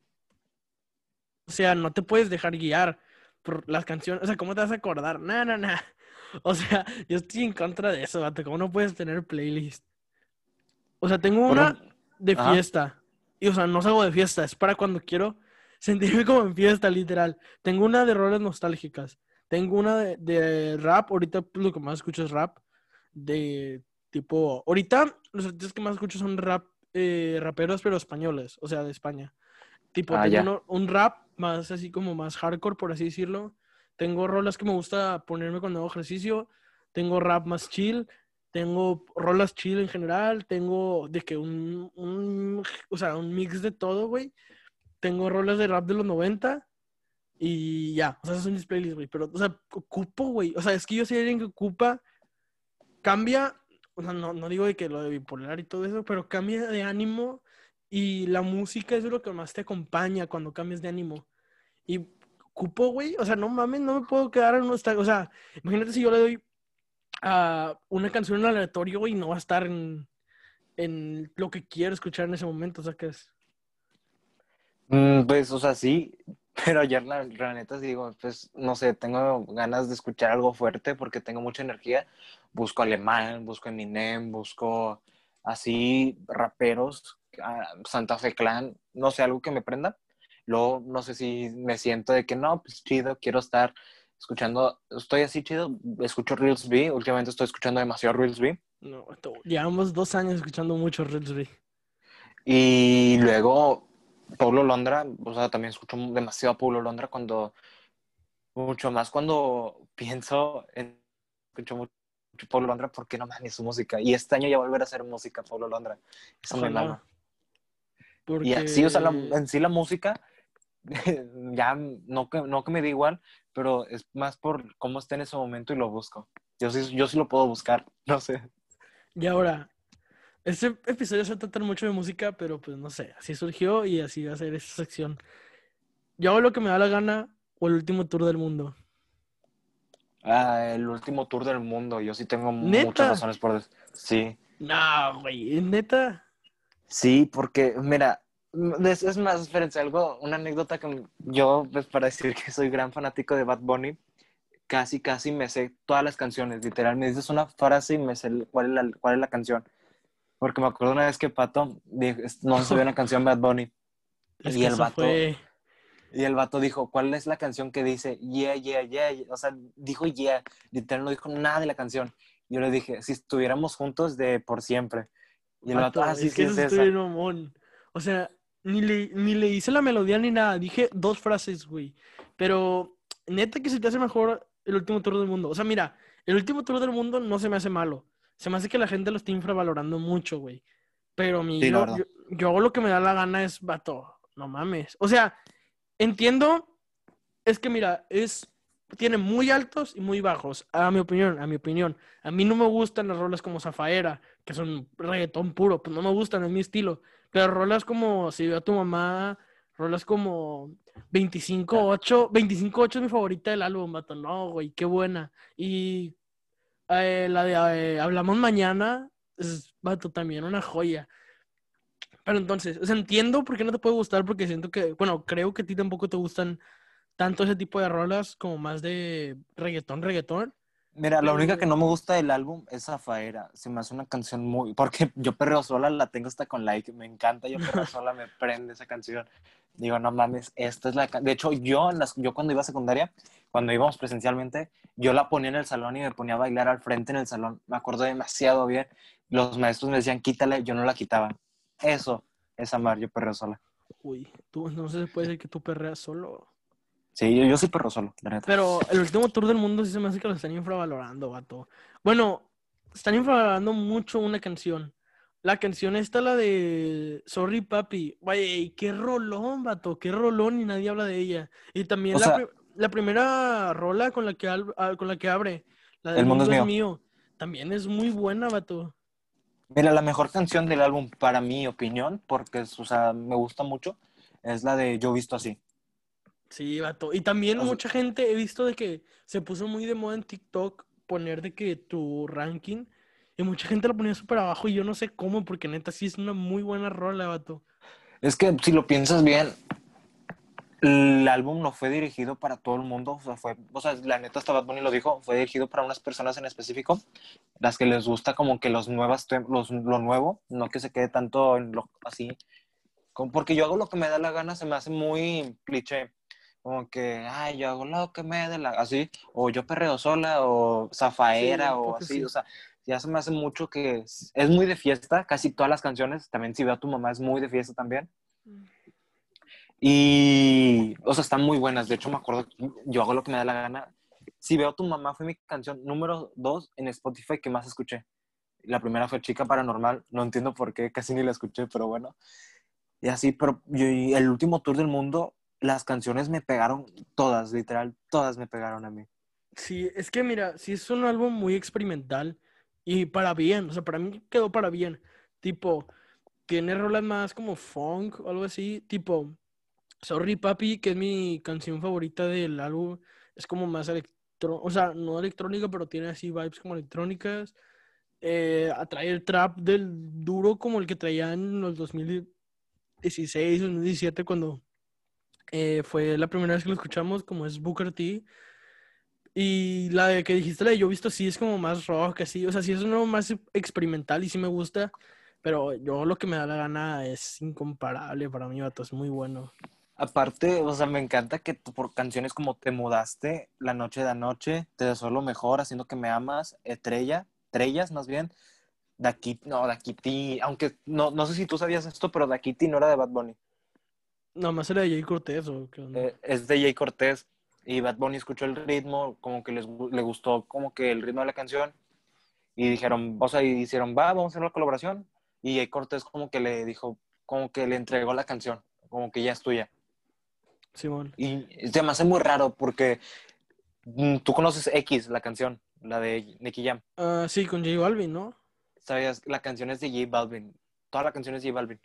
O sea, no te puedes dejar guiar por las canciones. O sea, ¿cómo te vas a acordar? No, no, no. O sea, yo estoy en contra de eso, vato. ¿Cómo no puedes tener playlist? O sea, tengo una. de Ajá. fiesta. Y, o sea, no salgo de fiesta, es para cuando quiero sentirme como en fiesta, literal. Tengo una de roles nostálgicas. Tengo una de, de rap. Ahorita pues, lo que más escucho es rap. De tipo. Ahorita los artistas que más escucho son rap, eh, raperos, pero españoles. O sea, de España. Tipo, Ah, tengo uno- un rap más así como más hardcore, por así decirlo. Tengo rolas que me gusta ponerme cuando hago ejercicio. Tengo rap más chill. Tengo rolas chill en general. Tengo de que un, un, o sea, un mix de todo, güey. Tengo rolas de rap de los 90. Y ya, o sea, esas son mis playlists, güey. Pero, o sea, ocupo, güey. O sea, es que yo soy alguien que ocupa, cambia, o sea, no, no digo de que lo de bipolar y todo eso, pero cambia de ánimo y la música es lo que más te acompaña cuando cambias de ánimo. Y ocupo, güey, o sea, no mames, no me puedo quedar en un esta- o sea, imagínate si yo le doy a una canción en aleatorio, y no va a estar en, en lo que quiero escuchar en ese momento, o sea, que es... mm, pues, o sea, sí, pero ayer la, la neta sí digo, pues, no sé, tengo ganas de escuchar algo fuerte porque tengo mucha energía. Busco alemán, busco Eminem, busco así raperos, ah, Santa Fe Clan, no sé, algo que me prenda. Luego, no sé si me siento de que no, pues chido, quiero estar escuchando, estoy así chido, escucho Reels B, últimamente estoy escuchando demasiado Reels B. No, llevamos dos años escuchando mucho Reels, güey. Y luego, Paulo Londra, o sea, también escucho demasiado a Paulo Londra cuando, mucho más cuando pienso en escucho mucho Pablo Londra porque no mames su música. Y este año ya volver a hacer música Pablo Londra. Eso me mama. Porque... Y así, o sea, la- en sí la música, ya no que, no que me dé igual, pero es más por cómo está en ese momento y lo busco. Yo sí, yo sí lo puedo buscar, no sé. Y ahora, este episodio se va a tratar mucho de música, pero pues no sé, así surgió y así va a ser esta sección. Yo hago lo que me da la gana o el último tour del mundo. Ah, el último tour del mundo, yo sí tengo ¿Neta? muchas razones por... des- Sí. No, güey, neta. Sí, porque, mira, es, es más, espérense, algo, una anécdota que yo, pues, para decir que soy gran fanático de Bad Bunny, casi, casi me sé todas las canciones, literal, me dices una frase y me sé cuál es la, cuál es la canción. Porque me acuerdo una vez que Pato dijo- no sabía una canción Bad Bunny. Es Y el vato- fue... Y el vato dijo, ¿cuál es la canción que dice yeah, yeah, yeah? O sea, dijo yeah, literal no dijo nada de la canción. Yo le dije, si estuviéramos juntos de por siempre. Y el vato, Vato, ah, sí, es sí, que es eso mamón. O sea, ni le, ni le hice la melodía ni nada. Dije dos frases, güey. Pero neta que se te hace mejor el último tour del mundo. O sea, mira, el último tour del mundo no se me hace malo. Se me hace que la gente lo está infravalorando mucho, güey. Pero Sí, la yo, verdad. yo, yo hago lo que me da la gana es, vato, no mames. O sea, entiendo, es que mira, es, tiene muy altos y muy bajos, a mi opinión, a mi opinión. A mí no me gustan las rolas como Zafaera, que son reggaetón puro, pues no me gustan, es mi estilo. Pero rolas como Si veo a tu mamá, rolas como 25-8, 25-8 es mi favorita del álbum, vato. No, güey, qué buena. Y eh, la de eh, Hablamos Mañana es, vato, también una joya. Pero entonces, o sea, entiendo por qué no te puede gustar, porque siento que, bueno, creo que a ti tampoco te gustan tanto ese tipo de rolas como más de reggaetón, reggaetón. Mira, la única que no me gusta del álbum es Zafaera. Se me hace una canción muy... Porque yo perreo sola la tengo hasta con like. Me encanta yo perreo sola, me prende esa canción. Digo, no mames, esta es la... De hecho, yo, en las- yo cuando iba a secundaria, cuando íbamos presencialmente, yo la ponía en el salón y me ponía a bailar al frente en el salón. Me acuerdo demasiado bien. Los maestros me decían, quítale, yo no la quitaba. Eso es amar, yo perreo sola. Uy, tú, no sé si puede ser que tú perreas solo. Sí, yo, yo soy perro solo, la neta. Pero el último tour del mundo sí se me hace que lo están infravalorando, vato. Bueno, están infravalorando mucho una canción. La canción esta, la de Sorry Papi. Güey, qué rolón, vato, qué rolón y nadie habla de ella. Y también la, sea- pri- la primera rola con la que, al- con la que abre, la de El mundo es mío. También es muy buena, vato. Mira, la mejor canción del álbum, para mi opinión, porque es, o sea, me gusta mucho, es la de Yo Visto Así. Sí, vato. Y también O sea- mucha gente he visto de que se puso muy de moda en TikTok poner de que tu ranking y mucha gente lo ponía súper abajo y yo no sé cómo porque neta sí es una muy buena rola, vato. Es que si lo piensas bien, el álbum no fue dirigido para todo el mundo, o sea, fue, o sea, la neta hasta Bad Bunny lo dijo, fue dirigido para unas personas en específico, las que les gusta como que los nuevas, los, lo nuevo, no que se quede tanto en lo así, como porque yo hago lo que me da la gana, se me hace muy cliché, como que, ay, yo hago lo que me dé la, así, o yo perreo sola, o zafaera, Sí, o así, sí. o sea, ya se me hace mucho que es, es muy de fiesta, casi todas las canciones, también si veo a tu mamá es muy de fiesta también. Y, o sea, están muy buenas. De hecho, me acuerdo, yo hago lo que me da la gana. Si veo a tu mamá, fue mi canción número dos en Spotify que más escuché. La primera fue Chica Paranormal. No entiendo por qué, casi ni la escuché, pero bueno. Y así, pero yo- y el último tour del mundo, las canciones me pegaron todas, literal, todas me pegaron a mí. Sí, es que mira, sí es un álbum muy experimental y para bien, o sea, para mí quedó para bien. Tipo, tiene rolas más como funk o algo así, tipo Sorry Papi, que es mi canción favorita del álbum, es como más electro, o sea, no electrónica, pero tiene así vibes como electrónicas. Eh, atrae el trap del duro como el que traía en los 2016, 2017 cuando eh, fue la primera vez que lo escuchamos, como es Booker T. Y la de que dijiste, la de Yo Visto, sí es como más rock, así. O sea, sí es uno más experimental y sí me gusta. Pero yo lo que me da la gana es incomparable para mí, vato. Es muy bueno. Aparte, o sea, me encanta que tú por canciones como Te mudaste, La noche de anoche, Te deseo lo mejor, Haciendo que me amas, Estrella, Estrellas más bien, Daquiti, no, Daquiti, aunque no, no sé si tú sabías esto, pero Daquiti no era de Bad Bunny, Nada más era de Jay Cortés o qué onda? eh, es de Jay Cortés. Y Bad Bunny escuchó el ritmo, como que les, le gustó como que el ritmo de la canción y dijeron, o sea, y hicieron, va, vamos a hacer la colaboración. Y Jay Cortés como que le dijo, como que le entregó la canción, como que ya es tuya. Simón. Y se me hace muy raro porque mm, tú conoces X, la canción, la de Nicky Jam. Ah, sí, con J Balvin, ¿no? ¿Sabías? La canción es de J Balvin. Toda la canción es de J Balvin.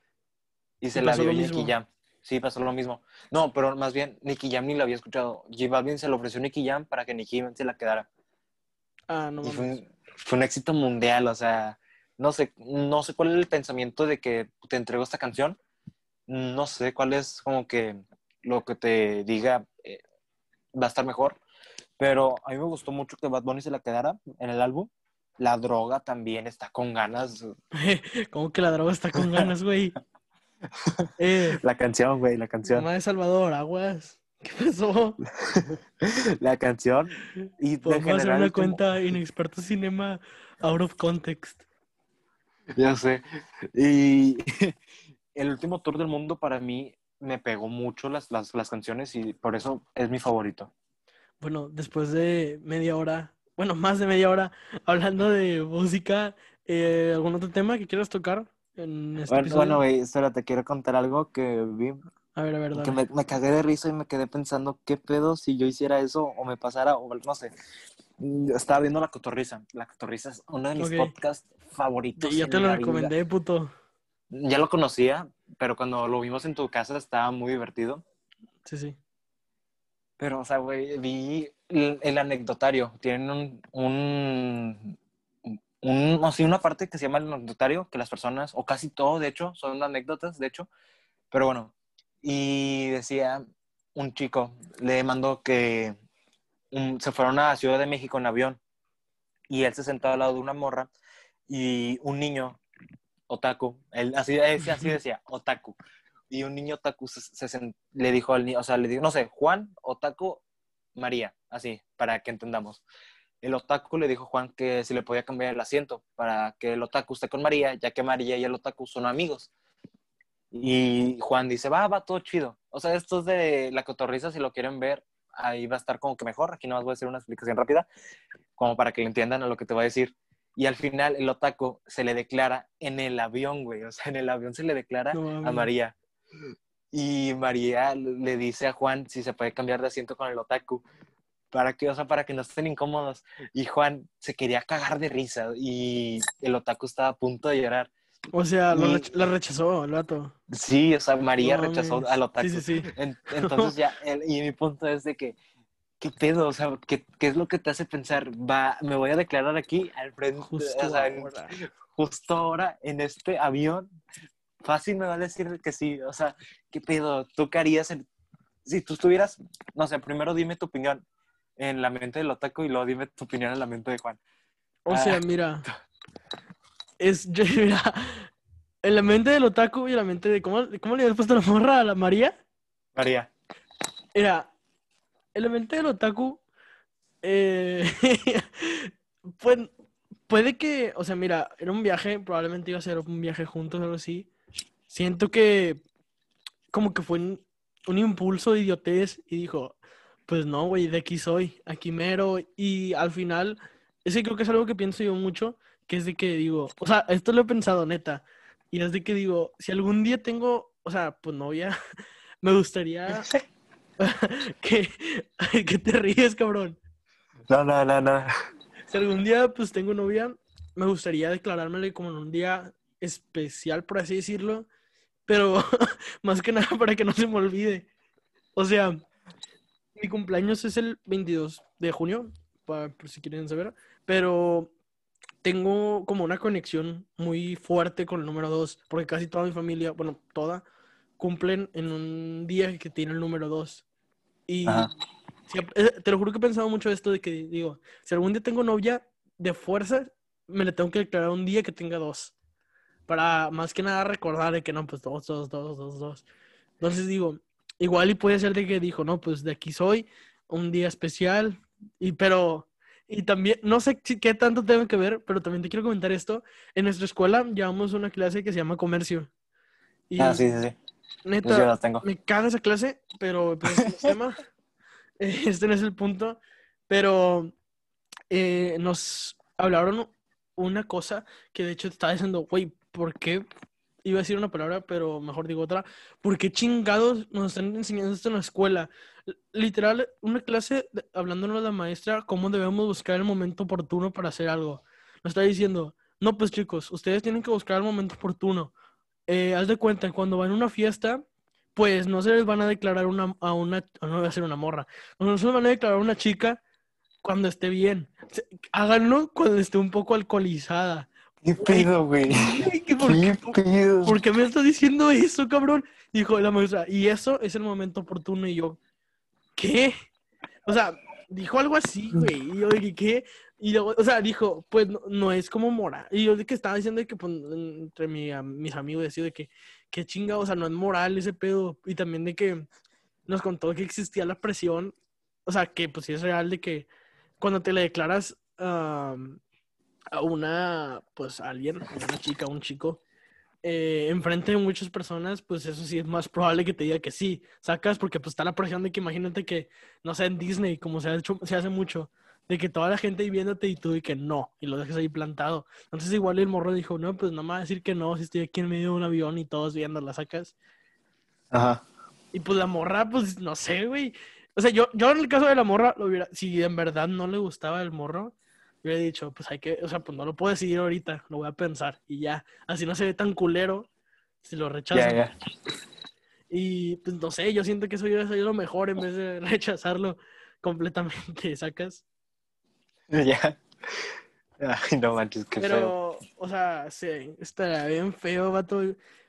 Y se la dio Nicky. Jam. Sí, pasó lo mismo. No, pero más bien Nicky Jam ni la había escuchado. J Balvin se lo ofreció a Nicky Jam para que Nicky Jam se la quedara. Ah, no Y fue un, fue un éxito mundial, o sea, no sé, no sé cuál es el pensamiento de que te entrego esta canción. No sé cuál es como que lo que te diga eh, va a estar mejor. Pero a mí me gustó mucho que Bad Bunny se la quedara en el álbum. La droga también está con ganas. Como que la droga está con ganas, güey. Eh, La canción, güey, la canción. mamá de Salvador, aguas. ¿Qué pasó? La canción. Y de Podemos hacer general, una como- cuenta inexperto cinema out of context. Ya sé. Y el último tour del mundo para mí me pegó mucho las, las, las canciones y por eso es mi favorito. Bueno, después de media hora, bueno, más de media hora hablando de música, eh, ¿algún otro tema que quieras tocar en este Bueno, episodio? bueno, güey, espera, te quiero contar algo que vi, A ver, a ver, que me, me cagué de risa y me quedé pensando qué pedo si yo hiciera eso o me pasara o no sé. Mm, Estaba viendo La Cotorriza. La Cotorriza es uno de mis Ok. podcasts favoritos. Ya te lo vida. recomendé, puto. Ya lo conocía, pero cuando lo vimos en tu casa estaba muy divertido. Sí, sí. Pero, o sea, güey, vi el, el anecdotario. Tienen un, un, un, o sea, una parte que se llama el anecdotario, que las personas, o casi todo, de hecho, son anécdotas, de hecho. Pero bueno, y decía un chico, le mandó que se fueron a Ciudad de México en avión y él se sentó al lado de una morra y un niño, otaku, él así, así decía, otaku, y un niño otaku se, se sen- le dijo al niño, o sea, le dijo, no sé, Juan, otaku, María, así, para que entendamos. El otaku le dijo a Juan que si le podía cambiar el asiento para que el otaku esté con María, ya que María y el otaku son amigos. Y Juan dice, va, va, todo chido. O sea, esto es de la cotorriza, si lo quieren ver, ahí va a estar como que mejor. Aquí nomás voy a hacer una explicación rápida, como para que le entiendan a lo que te voy a decir. Y al final el otaku se le declara en el avión, güey. O sea, en el avión se le declara No a. María. Y María le dice a Juan si se puede cambiar de asiento con el otaku. Para que, o sea, para que no estén incómodos. Y Juan se quería cagar de risa y el otaku estaba a punto de llorar. O sea, lo Y- rech- la rechazó el vato. Sí, o sea, María No rechazó al otaku. Sí, sí, sí. En- entonces ya, el- y mi punto es de que, ¿qué pedo? O sea, ¿qué, qué es lo que te hace pensar? Va, me voy a declarar aquí al frente, Justo o sea, ahora. justo ahora en este avión. Fácil me va a decir que sí. O sea, ¿qué pedo? ¿Tú qué harías en- si tú estuvieras, no sé, primero dime tu opinión en la mente del otaku y luego dime tu opinión en la mente de Juan. O Ah. sea, mira. Es, mira, en la mente del otaku y en la mente de. ¿Cómo, cómo le habías puesto la morra a la María? María. Mira, en la mente del otaku. Eh, pues, puede que. O sea, mira, era un viaje, probablemente iba a ser un viaje juntos o algo así. Siento que. Como que fue un, un impulso de idiotez y dijo: Pues no, güey, de aquí soy, aquí mero. Y al final, ese creo que es algo que pienso yo mucho, que es de que digo, o sea, esto lo he pensado, neta. Y es de que digo, si algún día tengo, o sea, pues novia, me gustaría que, que te ríes, cabrón. No, no, no, no. Si algún día pues tengo novia, me gustaría declarármele como en un día especial, por así decirlo, pero más que nada para que no se me olvide. O sea, mi cumpleaños es el 22 de junio, pa- por si quieren saber, pero tengo como una conexión muy fuerte con el número 2, porque casi toda mi familia, bueno, toda, cumplen en un día que tiene el número 2. Y Ajá. eh, te lo juro que he pensado mucho esto de que digo, si algún día tengo novia, de fuerza me le tengo que declarar un día que tenga dos. Para más que nada recordar de que no, pues dos, dos, dos, dos, dos. Entonces digo, igual y puede ser de que dijo, no, pues de aquí soy, un día especial, y pero, y también, no sé qué tanto tengo que ver, pero también te quiero comentar esto. En nuestra escuela llevamos una clase que se llama comercio. Y Ah, sí, sí, sí. Yo neta, las tengo. me caga esa clase, pero pues es un tema. este no es el punto, pero eh, nos hablaron una cosa que de hecho te estaba diciendo, güey, ¿por qué? Iba a decir una palabra, pero mejor digo otra. ¿Por qué chingados nos están enseñando esto en la escuela? Literal, una clase hablándonos la maestra cómo debemos buscar el momento oportuno para hacer algo. Nos está diciendo, no, pues chicos, ustedes tienen que buscar el momento oportuno. Eh, haz de cuenta, cuando van a una fiesta, pues no se les van a declarar una, a una, no voy a ser una morra, no se les van a declarar a una chica cuando esté bien. Háganlo cuando esté un poco alcoholizada. ¿Qué pedo, güey? ¿Qué- ¿Por ¿Qué pedo? por qué me estás diciendo eso, cabrón? Dijo la maestra, y eso es el momento oportuno. Y yo, ¿qué? O sea, dijo algo así, güey. Y yo dije, ¿qué? Y luego, o sea, dijo, pues no, no es como moral. Y yo de que estaba diciendo de que pues, entre mi mis amigos decía de que, qué chinga, o sea, no es moral ese pedo. Y también de que nos contó que existía la presión, o sea, que pues sí es real de que cuando te le declaras am, a una, pues a alguien, a una chica, a un chico, eh, enfrente de muchas personas, pues eso sí es más probable que te diga que sí, sacas, porque pues está la presión de que imagínate que, no sé, en Disney, como se ha hecho, se hace mucho, de que toda la gente viéndote y tú y que no, y lo dejes ahí plantado. Entonces igual el morro dijo, no, pues no me va a decir que no, si estoy aquí en medio de un avión y todos viéndola, sacas. Ajá. Y pues la morra, pues no sé, güey. O sea, yo, yo en el caso de la morra, lo hubiera, si en verdad no le gustaba el morro, hubiera dicho, pues hay que, o sea, pues no lo puedo decidir ahorita, lo voy a pensar y ya. Así no se ve tan culero si lo rechazan. Ya, ya. Y pues no sé, yo siento que eso sido lo mejor en vez de rechazarlo completamente, ¿sacas? Ya. Ay, no manches, qué feo. Pero, o sea, sí, estaría bien feo, vato.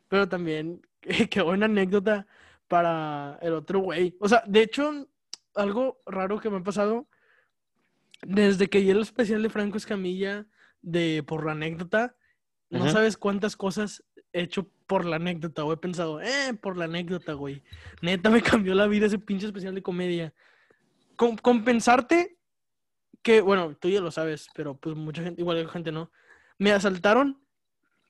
Pero también, qué buena anécdota para el otro güey. O sea, de hecho, algo raro que me ha pasado, desde que vi el especial de Franco Escamilla de Por la anécdota, no sabes cuántas cosas he hecho por la anécdota, o he pensado, eh, por la anécdota, güey. Neta me cambió la vida ese pinche especial de comedia. Con, compensarte que, bueno, tú ya lo sabes, pero pues mucha gente, igual gente no. Me asaltaron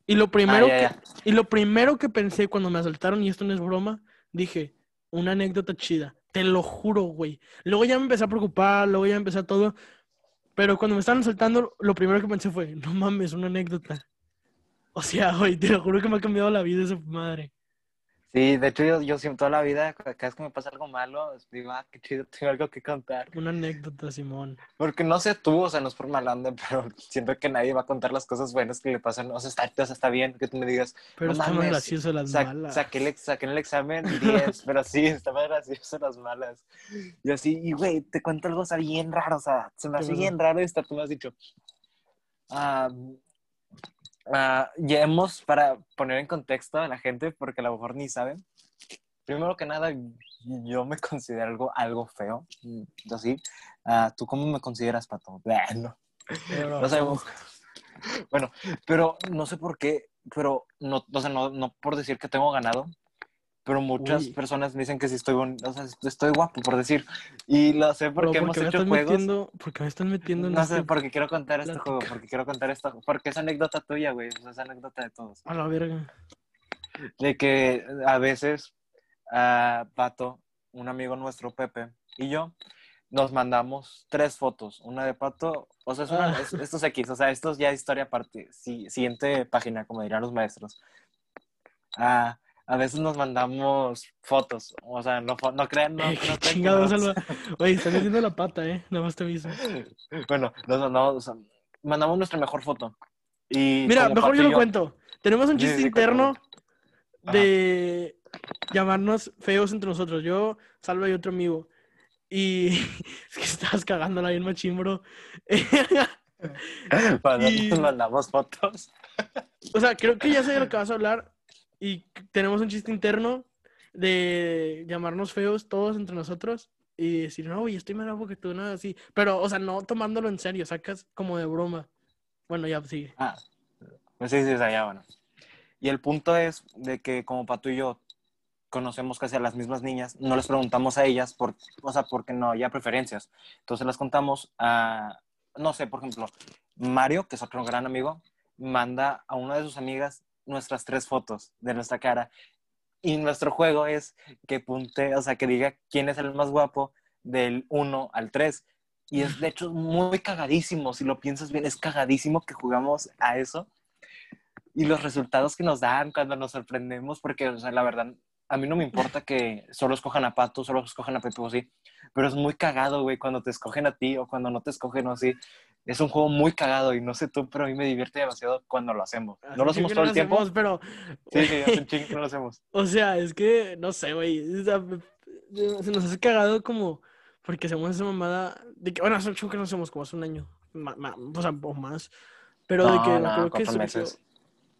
y lo primero Ah, que y lo primero que pensé cuando me asaltaron, y esto no es broma, dije, una anécdota chida. Te lo juro, güey. Luego ya me empecé a preocupar, luego ya empecé a todo. Pero cuando me estaban asaltando, lo primero que pensé fue, no mames, una anécdota. O sea, güey, te lo juro que me ha cambiado la vida esa madre. Sí, de hecho yo, yo siempre toda la vida, cada vez que me pasa algo malo, digo, ah, qué chido, tengo algo que contar. Una anécdota, Simón. Porque no sé tú, o sea, no es por malanda, pero siento que nadie va a contar las cosas buenas que le pasan. O sea, está, o sea, está bien que tú me digas, Pero No está más gracioso las sa- malas. saqué, el, saqué en el examen 10, pero sí, está más gracioso las malas. Y así, y güey, te cuento algo, o sea, bien raro, o sea, se me ¿Qué hace bien raro y hasta tú me has dicho. Ah, ah, ya hemos, para poner en contexto a la gente, porque a lo mejor ni saben. Primero que nada, yo me considero algo, algo feo, así. Ah, ¿Tú cómo me consideras, Pato? Bueno, Pero- no sabemos. Bueno, pero no sé por qué, pero no, o sea, no, no por decir que tengo ganado, pero muchas Uy. personas me dicen que sí estoy bonito, o sea, estoy guapo, por decir. Y lo sé porque ¿por hemos hecho juegos. metiendo? ¿Por qué me estás metiendo en No sé, este- porque quiero contar este plática. juego, porque quiero contar esto, porque es anécdota tuya, güey, o sea, es anécdota de todos. A la verga. De que a veces, ah, Pato, un amigo nuestro, Pepe, y yo, nos mandamos tres fotos, una de Pato, o sea, es una- Ah. es- esto es X, o sea, esto es ya historia aparte, sí, siguiente página, como dirían los maestros. Ah, a veces nos mandamos fotos, o sea, no, no crean, no, Eh, no chingados. Oye, estás metiendo la pata, eh. Nada más te aviso. Bueno, nos mandamos, o sea, mandamos nuestra mejor foto. Y Mira, mejor yo lo cuento. Tenemos un chiste sí, interno de llamarnos feos entre nosotros. Yo, Salva y otro amigo. Y es que estabas cagándola bien machín, bro. Cuando y- nos mandamos fotos. o sea, creo que ya sé de lo que vas a hablar. Y tenemos un chiste interno de llamarnos feos todos entre nosotros. Y decir, no, güey, estoy más guapo que tú, nada así. Pero, o sea, no tomándolo en serio, sacas como de broma. Bueno, ya sigue. Ah, pues sí, sí, sea, ya, bueno. Y el punto es de que como Pato y yo conocemos casi a las mismas niñas, no les preguntamos a ellas, por, o sea, porque no había preferencias. Entonces las contamos a, no sé, por ejemplo, Mario, que es otro gran amigo, manda a una de sus amigas nuestras tres fotos de nuestra cara. Y nuestro juego es que punte, o sea, que diga quién es el más guapo del 1 al 3. Y es de hecho muy cagadísimo, si lo piensas bien, es cagadísimo que jugamos a eso. Y los resultados que nos dan cuando nos sorprendemos, porque, o sea, la verdad, a mí no me importa que solo escojan a Pato, solo escojan a Pepe o así, pero es muy cagado, güey, cuando te escogen a ti o cuando no te escogen o así. Es un juego muy cagado y no sé tú, pero a mí me divierte demasiado cuando lo hacemos. No lo hacemos todo el tiempo. pero... Sí, sí, hace un chingo que no lo hacemos. O sea, es que, no sé, güey. se nos hace cagado como porque hacemos esa mamada de que, bueno, hace un chingo que no hacemos como hace un año. o sea, o más. Pero de que no, creo que cuatro meses.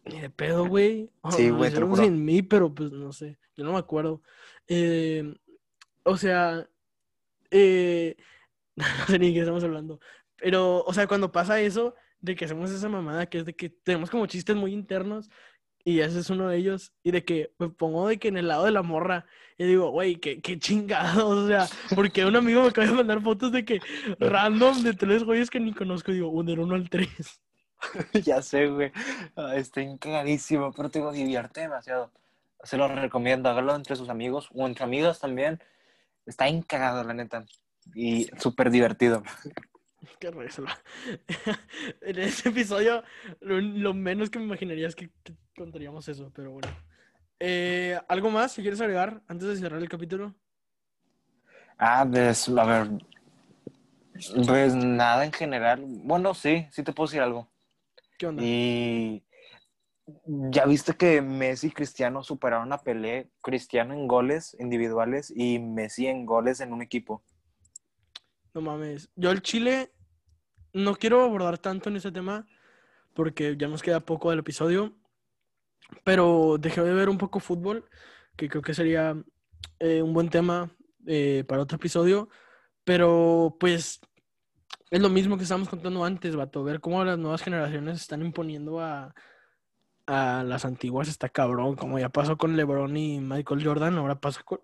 Ni de pedo, güey. Sí, güey, te lo hicieron juro. sin mí, pero pues no sé. Yo no me acuerdo. Eh, o sea, eh, no sé ni de qué estamos hablando. Pero, o sea, cuando pasa eso, de que hacemos esa mamada, que es de que tenemos como chistes muy internos, y ese es uno de ellos, y de que me pongo de que en el lado de la morra, y digo, güey, qué, qué chingado, o sea, porque un amigo me acaba de mandar fotos de que random de tres güeyes que ni conozco, digo, un del uno al tres. ya sé, güey. Ah, Está encagadísimo, pero te digo, divierte demasiado. Se lo recomiendo, hágalo entre sus amigos o entre amigas también. Está encagado, la neta. Y súper divertido. Qué risa. En ese episodio, lo, lo menos que me imaginaría es que, que contaríamos eso, pero bueno. Eh, ¿Algo más que quieres agregar antes de cerrar el capítulo? Ah, pues, a ver. Pues nada en general. Bueno, sí, sí te puedo decir algo. ¿Qué onda? Y ya viste que Messi y Cristiano superaron a Pelé, Cristiano en goles individuales y Messi en goles en un equipo. No mames. Yo el Chile no quiero abordar tanto en ese tema porque ya nos queda poco del episodio, pero dejé de ver un poco fútbol, que creo que sería eh, un buen tema eh, para otro episodio, pero pues es lo mismo que estábamos contando antes, vato, ver cómo las nuevas generaciones están imponiendo a, a las antiguas está cabrón, como ya pasó con LeBron y Michael Jordan, ahora pasa con...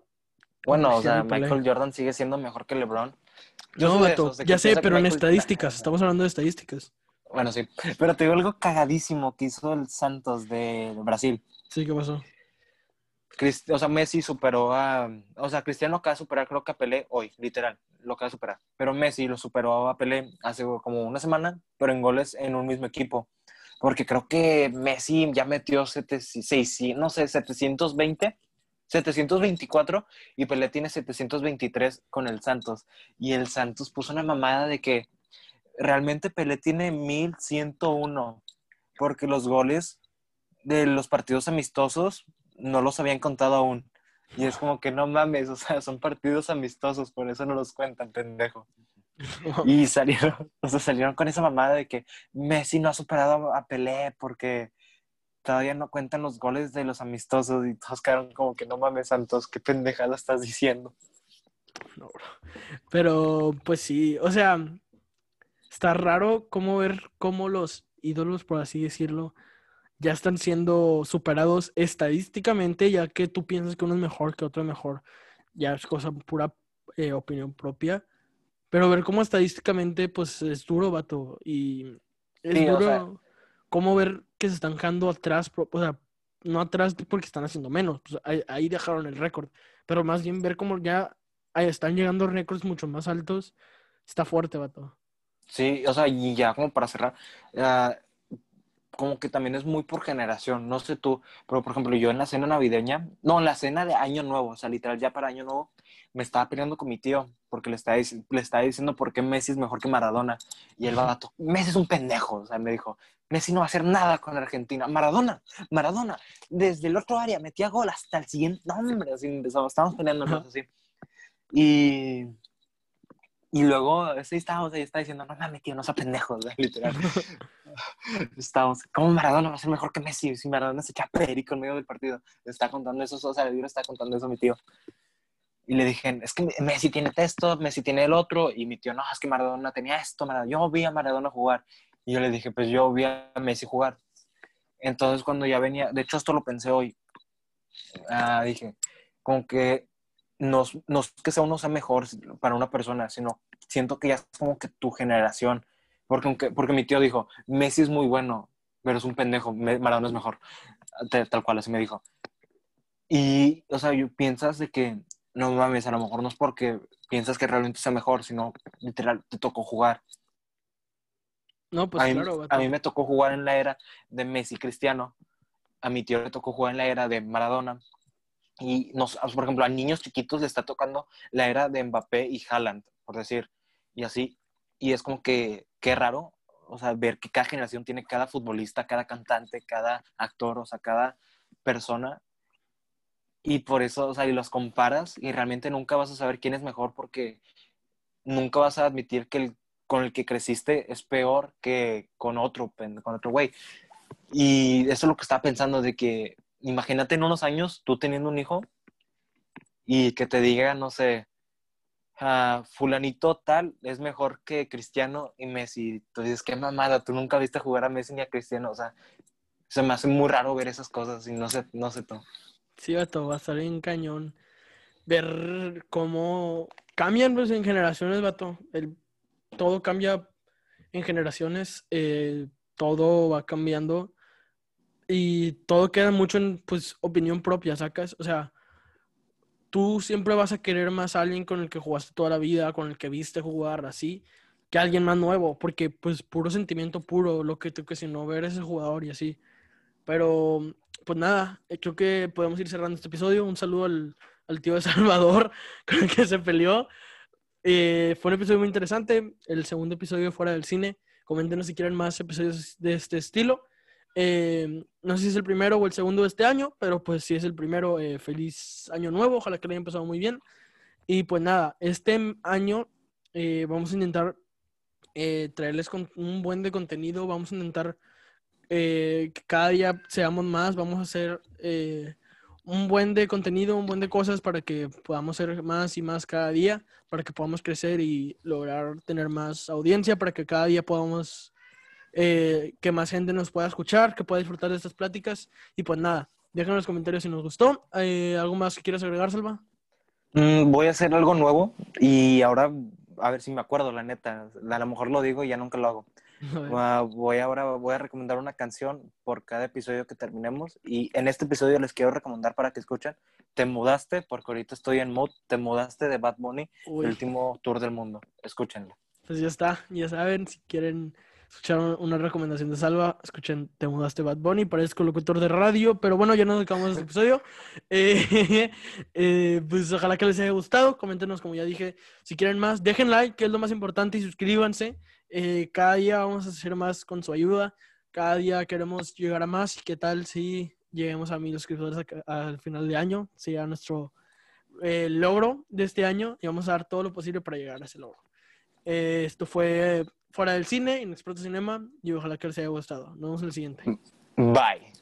Bueno, o sea. Michael Jordan sigue siendo mejor que LeBron. Yo No, vato, ya sé, pero en estadísticas, estamos hablando de estadísticas. Bueno, sí. Pero te digo algo cagadísimo que hizo el Santos de Brasil. Sí, ¿qué pasó? Crist- o sea, Messi superó a. O sea, Cristiano acaba de superar, creo que a Pelé hoy, literal, lo acaba de superar. Pero Messi lo superó a Pelé hace como una semana, pero en goles en un mismo equipo. Porque creo que Messi ya metió 700, no sé, 720, 724 y Pelé tiene 723 con el Santos. Y el Santos puso una mamada de que realmente Pelé tiene 1101 porque los goles de los partidos amistosos no los habían contado aún. Y es como que no mames, o sea, son partidos amistosos, por eso no los cuentan, pendejo. Y salieron, o sea, salieron con esa mamada de que Messi no ha superado a Pelé porque todavía no cuentan los goles de los amistosos y todos quedaron como que no mames, Santos, qué pendejada estás diciendo. No, bro. Pero, pues sí, o sea, está raro cómo ver cómo los ídolos, por así decirlo, ya están siendo superados estadísticamente, ya que tú piensas que uno es mejor que otro es mejor. Ya es cosa pura eh, opinión propia. Pero ver cómo estadísticamente, pues es duro, vato. Y es Sí, o duro sea- cómo ver que se están quedando atrás, o sea, no atrás porque están haciendo menos, pues ahí, ahí dejaron el récord. Pero más bien ver cómo ya están llegando récords mucho más altos, está fuerte, vato. Sí, o sea, y ya como para cerrar, ah, como que también es muy por generación, no sé tú, pero por ejemplo yo en la cena navideña, no, en la cena de Año Nuevo, o sea, literal ya para Año Nuevo, me estaba peleando con mi tío porque le estaba, le estaba diciendo por qué Messi es mejor que Maradona. Y el vato, Messi es un pendejo, o sea, me dijo, Messi no va a hacer nada con Argentina. Maradona, Maradona, desde el otro área metía gol hasta el siguiente, no, hombre, así empezamos, estábamos peleándonos así. Y, y luego, sí, estábamos ahí, está diciendo, no mames, tío, no sea pendejo, literal. estábamos, ¿cómo Maradona va a ser mejor que Messi? Si Maradona se echa perico en medio del partido. Le está contando eso, o sea, le está contando eso mi tío. Y le dije, es que Messi tiene esto, Messi tiene el otro. Y mi tío, no, es que Maradona tenía esto, Maradona. yo vi a Maradona jugar. Y yo le dije, pues yo vi a Messi jugar. Entonces cuando ya venía, de hecho esto lo pensé hoy, Ah, dije, como que no, no es que sea uno sea mejor para una persona, sino siento que ya es como que tu generación. Porque, aunque, porque mi tío dijo, Messi es muy bueno, pero es un pendejo, Maradona es mejor. Tal, tal cual, así me dijo. Y, o sea, yo piensas de que no mames, a lo mejor no es porque piensas que realmente sea mejor, sino literal te tocó jugar. No, pues a, mí, claro, a mí me tocó jugar en la era de Messi Cristiano. A mi tío le tocó jugar en la era de Maradona. Y, nos, por ejemplo, a niños chiquitos le está tocando la era de Mbappé y Haaland, por decir. Y así. Y es como que, qué raro, o sea, ver que cada generación tiene cada futbolista, cada cantante, cada actor, o sea, cada persona. Y por eso, o sea, y los comparas y realmente nunca vas a saber quién es mejor porque nunca vas a admitir que el con el que creciste es peor que con otro, con otro güey. Y eso es lo que estaba pensando, de que imagínate en unos años tú teniendo un hijo y que te diga, no sé, uh, fulanito tal es mejor que Cristiano y Messi. Entonces, qué mamada, tú nunca viste jugar a Messi ni a Cristiano. O sea, se me hace muy raro ver esas cosas y no sé, no sé tú. Sí, vato, va a estar bien cañón. Ver cómo cambian pues, en generaciones, vato. El, todo cambia en generaciones, eh, todo va cambiando y todo queda mucho en pues opinión propia, sacas, o sea, tú siempre vas a querer más a alguien con el que jugaste toda la vida, con el que viste jugar así, que alguien más nuevo, porque pues puro sentimiento puro, lo que si no ver ese jugador y así. Pero pues nada, eh, creo que podemos ir cerrando este episodio. Un saludo al, al tío de Salvador con el que se peleó. Eh, fue un episodio muy interesante. El segundo episodio fuera del cine. Coméntenos si quieren más episodios de este estilo. Eh, no sé si es el primero o el segundo de este año, pero pues si es el primero, eh, feliz año nuevo. Ojalá que lo hayan empezado muy bien. Y pues nada, este año vamos a intentar traerles con un buen de contenido. Vamos a intentar que cada día seamos más. Vamos a hacer un buen de contenido, un buen de cosas para que podamos ser más y más cada día, para que podamos crecer y lograr tener más audiencia, para que cada día podamos, eh, que más gente nos pueda escuchar, que pueda disfrutar de estas pláticas. Y pues nada, déjenos en los comentarios si nos gustó. Eh, ¿Algo más que quieras agregar, Salva? Mm, voy a hacer algo nuevo y ahora a ver si me acuerdo, la neta. A lo mejor lo digo y ya nunca lo hago. voy ahora voy a recomendar una canción por cada episodio que terminemos y en este episodio les quiero recomendar para que escuchen Te mudaste porque ahorita estoy en mood Te mudaste de Bad Bunny el último tour del mundo. Escúchenlo. Pues ya está ya saben si quieren escuchar una recomendación de Salva escuchen Te mudaste Bad Bunny parezco locutor de radio pero bueno ya nos acabamos este episodio. Eh, eh, pues ojalá que les haya gustado coméntenos como ya dije si quieren más dejen like que es lo más importante y suscríbanse eh, cada día vamos a hacer más con su ayuda. Cada día queremos llegar a más. ¿Qué tal si lleguemos a mil suscriptores al final de año? Sería nuestro eh, logro de este año y vamos a dar todo lo posible para llegar a ese logro. Eh, esto fue Fuera del Cine, Inexperto Cinema, y ojalá que les haya gustado. Nos vemos en el siguiente. Bye.